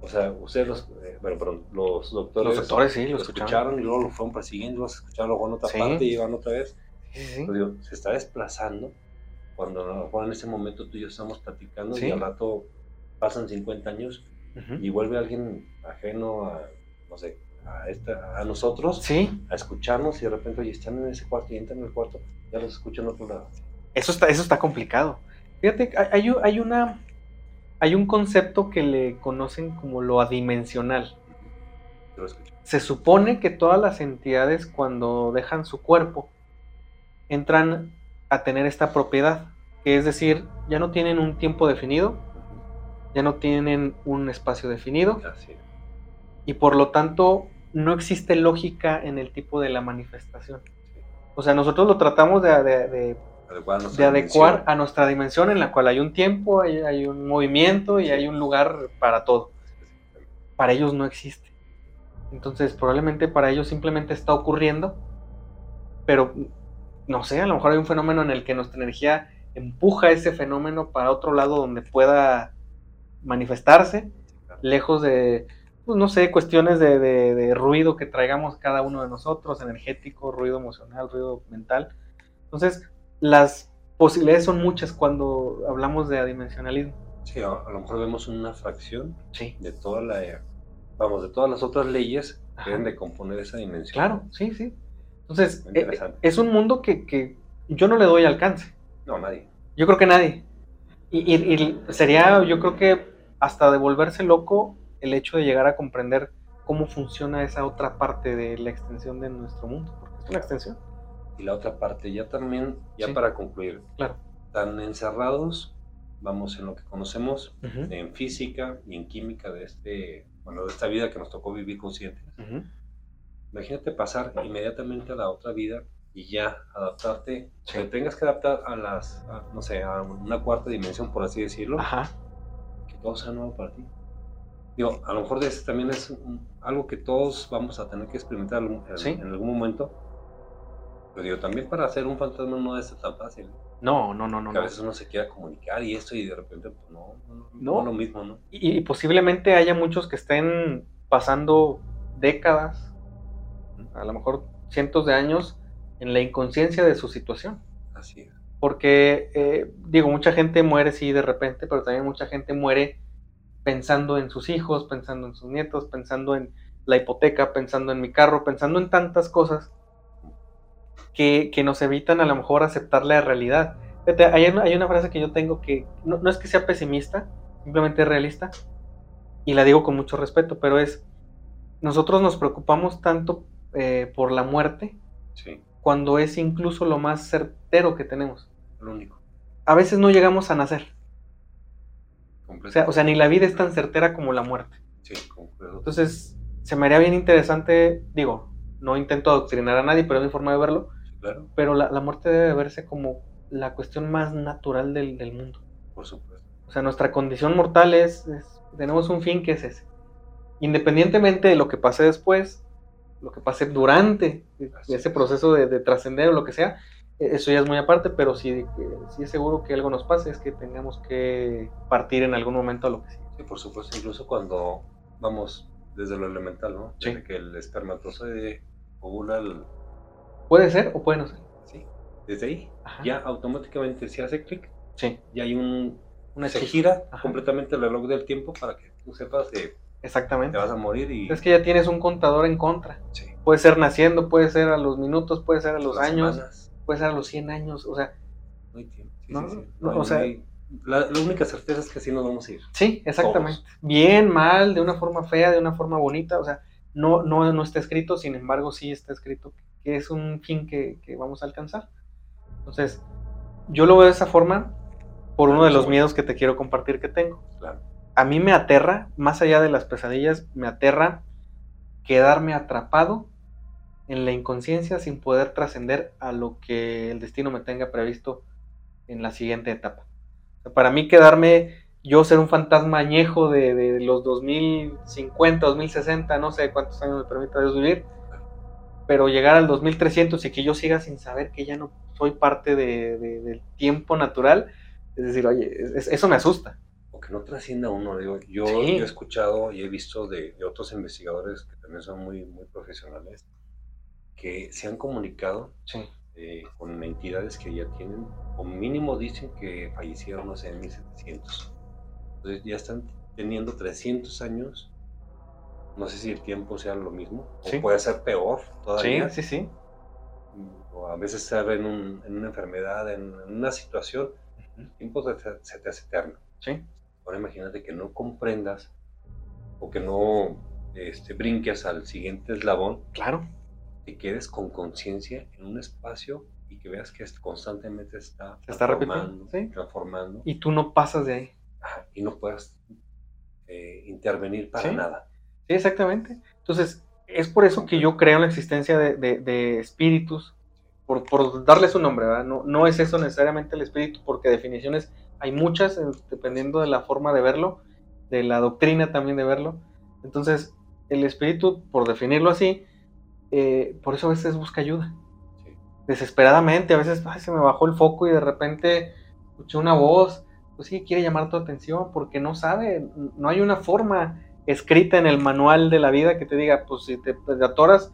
A: O sea, ustedes los, eh, bueno, perdón, los doctores,
B: los doctores sí,
A: lo escucharon, y luego lo fueron persiguiendo, los escucharon luego en otra parte y iban otra vez.
B: Sí,
A: se está desplazando cuando a lo mejor en ese momento tú y yo estamos platicando y al rato pasan 50 años y vuelve alguien ajeno a, no sé, a, esta, a nosotros
B: ¿Sí?
A: a escucharnos y de repente, oye, están en ese cuarto y entran en el cuarto, ya los escuchan en otro lado.
B: Eso está, eso está complicado. Fíjate, hay, hay una hay un concepto que le conocen como lo adimensional. Se supone que todas las entidades cuando dejan su cuerpo entran a tener esta propiedad, que es decir, ya no tienen un tiempo definido, ya no tienen un espacio definido, y por lo tanto no existe lógica en el tipo de la manifestación. O sea, nosotros lo tratamos de de adecuar a nuestra dimensión en la cual hay un tiempo, hay, un movimiento y hay un lugar para todo. Para ellos no existe. Entonces probablemente para ellos simplemente está ocurriendo, pero no sé, a lo mejor hay un fenómeno en el que nuestra energía empuja ese fenómeno para otro lado donde pueda manifestarse, lejos de, pues, no sé, cuestiones de, de, ruido que traigamos cada uno de nosotros, energético, ruido emocional, ruido mental. Entonces, las posibilidades son muchas cuando hablamos de adimensionalismo.
A: Sí, a, lo mejor vemos una fracción
B: sí.
A: de toda la, vamos, de todas las otras leyes que deben de componer esa dimensión.
B: Claro, sí, sí. Entonces, eh, es un mundo que, yo no le doy alcance.
A: No, nadie.
B: Yo creo que nadie. Y, sería, yo creo que hasta de volverse loco el hecho de llegar a comprender cómo funciona esa otra parte de la extensión de nuestro mundo, porque es una extensión
A: y la otra parte. Ya también, ya para concluir,
B: claro.
A: tan encerrados, vamos, en lo que conocemos, en física y en química de, este, bueno, de esta vida que nos tocó vivir conscientes. Imagínate pasar inmediatamente a la otra vida y ya adaptarte, que tengas que adaptar a las, no sé, a una cuarta dimensión, por así decirlo, que todo sea nuevo para ti. Digo, a lo mejor de también es algo que todos vamos a tener que experimentar en algún momento, pero también para hacer un fantasma no es tan fácil.
B: No, no, no, no.
A: a veces uno se quiera comunicar y esto y de repente pues, no, no, lo mismo, ¿no?
B: Y, posiblemente haya muchos que estén pasando décadas, a lo mejor cientos de años, en la inconsciencia de su situación.
A: Así es.
B: Porque, eh, digo, mucha gente muere sí de repente, pero también mucha gente muere pensando en sus hijos, pensando en sus nietos, pensando en la hipoteca, pensando en mi carro, pensando en tantas cosas que, nos evitan a lo mejor aceptar la realidad. Hay una, hay una frase que yo tengo que no, es que sea pesimista, simplemente es realista, y la digo con mucho respeto, pero es, nosotros nos preocupamos tanto eh, por la muerte cuando es incluso lo más certero que tenemos.
A: Lo único.
B: A veces no llegamos a nacer. O sea, o sea, ni la vida es tan certera como la muerte.
A: Sí,
B: Entonces, se me haría bien interesante, digo, no intento adoctrinar a nadie, pero es mi forma de verlo, pero la, muerte debe verse como la cuestión más natural del, del, mundo.
A: Por supuesto.
B: O sea, nuestra condición mortal es, tenemos un fin que es ese. Independientemente de lo que pase después, lo que pase durante ese proceso de, trascender o lo que sea, eso ya es muy aparte, pero sí, sí es seguro que algo nos pase, es que tengamos que partir en algún momento a lo que
A: Sí, por supuesto, incluso cuando, vamos, desde lo elemental, ¿no? Desde que el espermatozoide ovula el...
B: Puede ser o puede no ser.
A: Sí, desde ahí ya automáticamente se hace clic.
B: Sí.
A: Y hay un... Una se gira completamente el reloj del tiempo para que tú sepas que
B: Exactamente.
A: te vas a morir y...
B: Es que ya tienes un contador en contra. Sí. Puede ser naciendo, puede ser a los minutos, puede ser a los años, puede ser a los 100 años, o sea...
A: No hay tiempo. no, o sea... La, única certeza es que así nos vamos a ir.
B: Sí, exactamente. Bien, mal, de una forma fea, de una forma bonita, o sea, no, no, no está escrito, sin embargo sí está escrito que es un fin que, vamos a alcanzar. Entonces, yo lo veo de esa forma por uno de los miedos que te quiero compartir que tengo. A mí me aterra, más allá de las pesadillas, me aterra quedarme atrapado en la inconsciencia sin poder trascender a lo que el destino me tenga previsto en la siguiente etapa. Para mí quedarme, yo ser un fantasma añejo de, de los 2050, 2060, no sé cuántos años me permita Dios vivir, pero llegar al 2300 y que yo siga sin saber que ya no soy parte de, del tiempo natural, es decir, oye, eso me asusta.
A: O que no trascienda uno, digo, yo, he escuchado y he visto de, de, otros investigadores que también son muy, muy profesionales, que se han comunicado
B: sí.
A: Eh, con entidades que ya tienen, o mínimo dicen que fallecieron, no sé, en 1700. Entonces ya están teniendo 300 años. No sé si el tiempo sea lo mismo, o puede ser peor todavía.
B: Sí, sí, sí.
A: O a veces estar en, una enfermedad, en, una situación, el tiempo se, te hace eterno.
B: Sí.
A: Ahora imagínate que no comprendas o que no este, brinques al siguiente eslabón.
B: Claro
A: que quedes con conciencia en un espacio y que veas que constantemente está,
B: Se está transformando,
A: transformando.
B: Y tú no pasas de ahí.
A: y no puedas eh, intervenir para nada.
B: Sí, exactamente. Entonces, es por eso que yo creo en la existencia de, espíritus, por, por, darle su nombre, ¿verdad? No, no es eso necesariamente el espíritu, porque definiciones hay muchas, eh, dependiendo de la forma de verlo, de la doctrina también de verlo. Entonces, el espíritu, por definirlo así, eh, por eso a veces busca ayuda. Desesperadamente, a veces se me bajó el foco y de repente escuché una voz, pues sí, quiere llamar tu atención porque no sabe, no hay una forma escrita en el manual de la vida que te diga, pues si te, pues, atoras,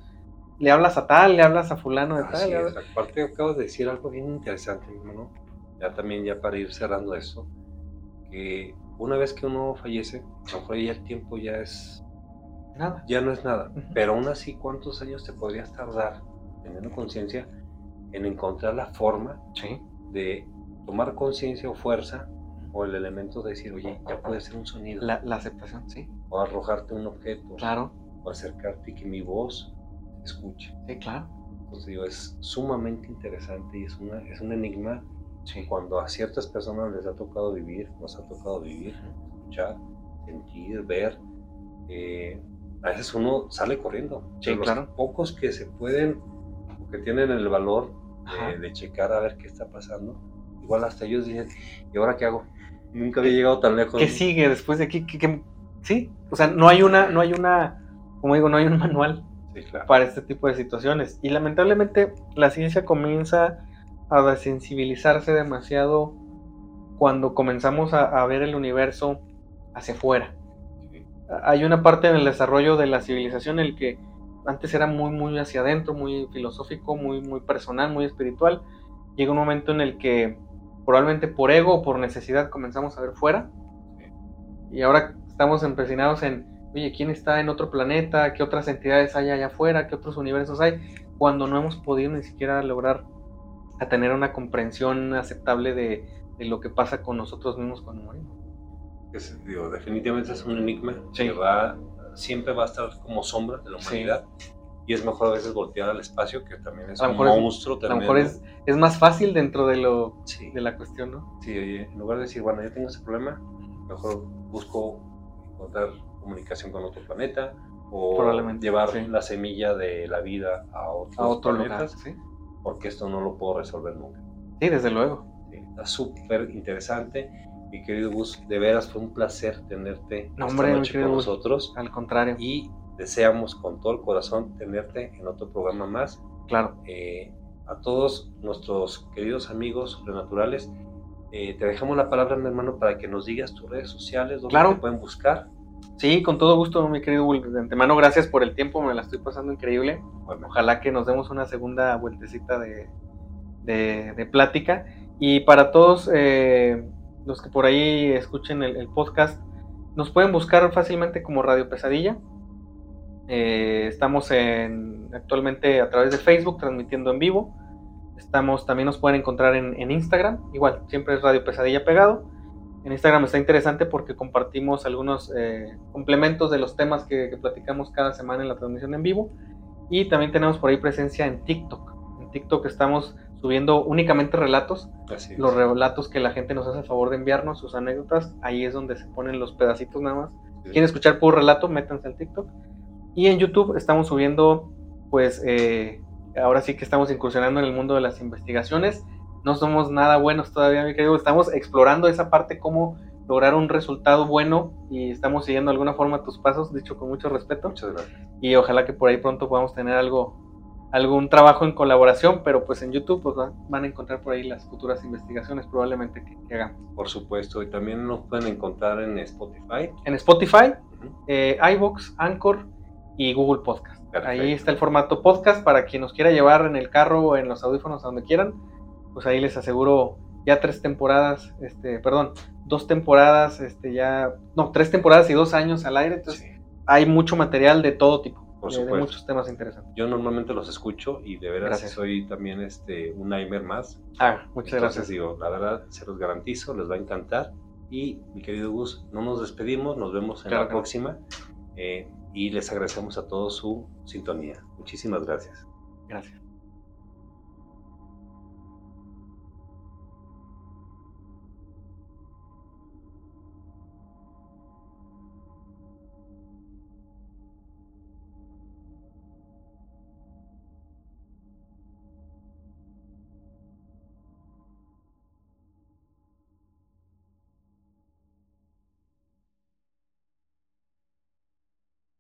B: le hablas a tal, le hablas a fulano de tal.
A: Es. Aparte acabas de decir algo bien interesante, hermano, ya también ya para ir cerrando eso, que una vez que uno fallece, a lo mejor ya el tiempo ya es
B: Nada.
A: Ya no es nada. Pero aún así, ¿cuántos años te podrías tardar, teniendo conciencia, en encontrar la forma de tomar conciencia o fuerza o el elemento de decir, oye, ya puede ser un sonido?
B: La, aceptación, sí.
A: O arrojarte un objeto.
B: Claro.
A: O acercarte y que mi voz escuche.
B: Sí, claro.
A: Entonces digo, es sumamente interesante y es, una, es un enigma cuando a ciertas personas les ha tocado vivir, nos ha tocado vivir, escuchar, sentir, ver, eh, a veces uno sale corriendo.
B: Sí,
A: los pocos que se pueden o que tienen el valor de, checar a ver qué está pasando, igual hasta ellos dicen, ¿y ahora qué hago? Nunca había llegado tan lejos.
B: ¿Qué sigue después de aquí? Sí, o sea, no hay una, no hay una, como digo, no hay un manual para este tipo de situaciones. Y lamentablemente la ciencia comienza a desensibilizarse demasiado cuando comenzamos a ver el universo hacia afuera hay una parte en el desarrollo de la civilización en el que antes era muy, muy hacia adentro, muy filosófico, muy, muy personal, muy espiritual. Llega un momento en el que probablemente por ego o por necesidad comenzamos a ver fuera. Y ahora estamos empecinados en, oye, ¿quién está en otro planeta? ¿Qué otras entidades hay allá afuera? ¿Qué otros universos hay? Cuando no hemos podido ni siquiera lograr tener una comprensión aceptable de lo que pasa con nosotros mismos cuando morimos
A: definitivamente es un enigma que va, siempre va a estar como sombra de la humanidad. Y es mejor a veces voltear al espacio, que también es un monstruo.
B: a lo mejor es, es, más fácil dentro de, lo, de la cuestión, ¿no?
A: Sí, en lugar de decir, bueno, yo tengo ese problema, mejor busco encontrar comunicación con otro planeta o llevar la semilla de la vida a, otros
B: a otro planetas,
A: porque esto no lo puedo resolver nunca.
B: Sí, desde luego.
A: está súper interesante mi querido Gus, de veras fue un placer tenerte
B: no, hombre, noche con nosotros. Al contrario.
A: Y deseamos con todo el corazón tenerte en otro programa más.
B: Claro.
A: Eh, a todos nuestros queridos amigos sobrenaturales, eh, te dejamos la palabra, mi hermano, para que nos digas tus redes sociales, donde te pueden buscar.
B: Sí, con todo gusto, mi querido Will. De antemano, gracias por el tiempo, me la estoy pasando increíble. Ojalá que nos demos una segunda vueltecita de, de, plática. Y para todos eh, los que por ahí escuchen el, podcast, nos pueden buscar fácilmente como Radio Pesadilla. Eh, estamos en, actualmente a través de Facebook transmitiendo en vivo. Estamos, también nos pueden encontrar en, Instagram, igual, siempre es Radio Pesadilla pegado. En Instagram está interesante porque compartimos algunos eh, complementos de los temas que, platicamos cada semana en la transmisión en vivo. Y también tenemos por ahí presencia en TikTok. En TikTok estamos subiendo únicamente relatos. los relatos que la gente nos hace a favor de enviarnos, sus anécdotas. Ahí es donde se ponen los pedacitos nada más. ¿Quieren escuchar puro relato? Métanse al TikTok. Y en YouTube estamos subiendo, pues, eh, ahora sí que estamos incursionando en el mundo de las investigaciones. No somos nada buenos todavía, mi querido. Estamos explorando esa parte, cómo lograr un resultado bueno y estamos siguiendo de alguna forma tus pasos, dicho con mucho respeto.
A: Muchas gracias.
B: Y ojalá que por ahí pronto podamos tener algo, algún trabajo en colaboración, pero pues en YouTube pues, van a encontrar por ahí las futuras investigaciones probablemente que, hagamos.
A: Por supuesto, y también nos pueden encontrar en Spotify.
B: En Spotify, eh, iVoox, Anchor y Google Podcast. Ahí está el formato podcast para quien nos quiera llevar en el carro o en los audífonos a donde quieran. Pues ahí les aseguro ya tres temporadas, este, perdón, dos temporadas, este, ya, no, tres temporadas y dos años al aire. Entonces hay mucho material de todo tipo. Por de, muchos temas interesantes.
A: Yo normalmente los escucho y de veras soy también este, un Aimer más.
B: Ah, muchas
A: Entonces, digo, la verdad, se los garantizo, les va a encantar. Y mi querido Gus, no nos despedimos, nos vemos en la próxima. Eh, y les agradecemos a todos su sintonía. Muchísimas gracias.
B: Gracias.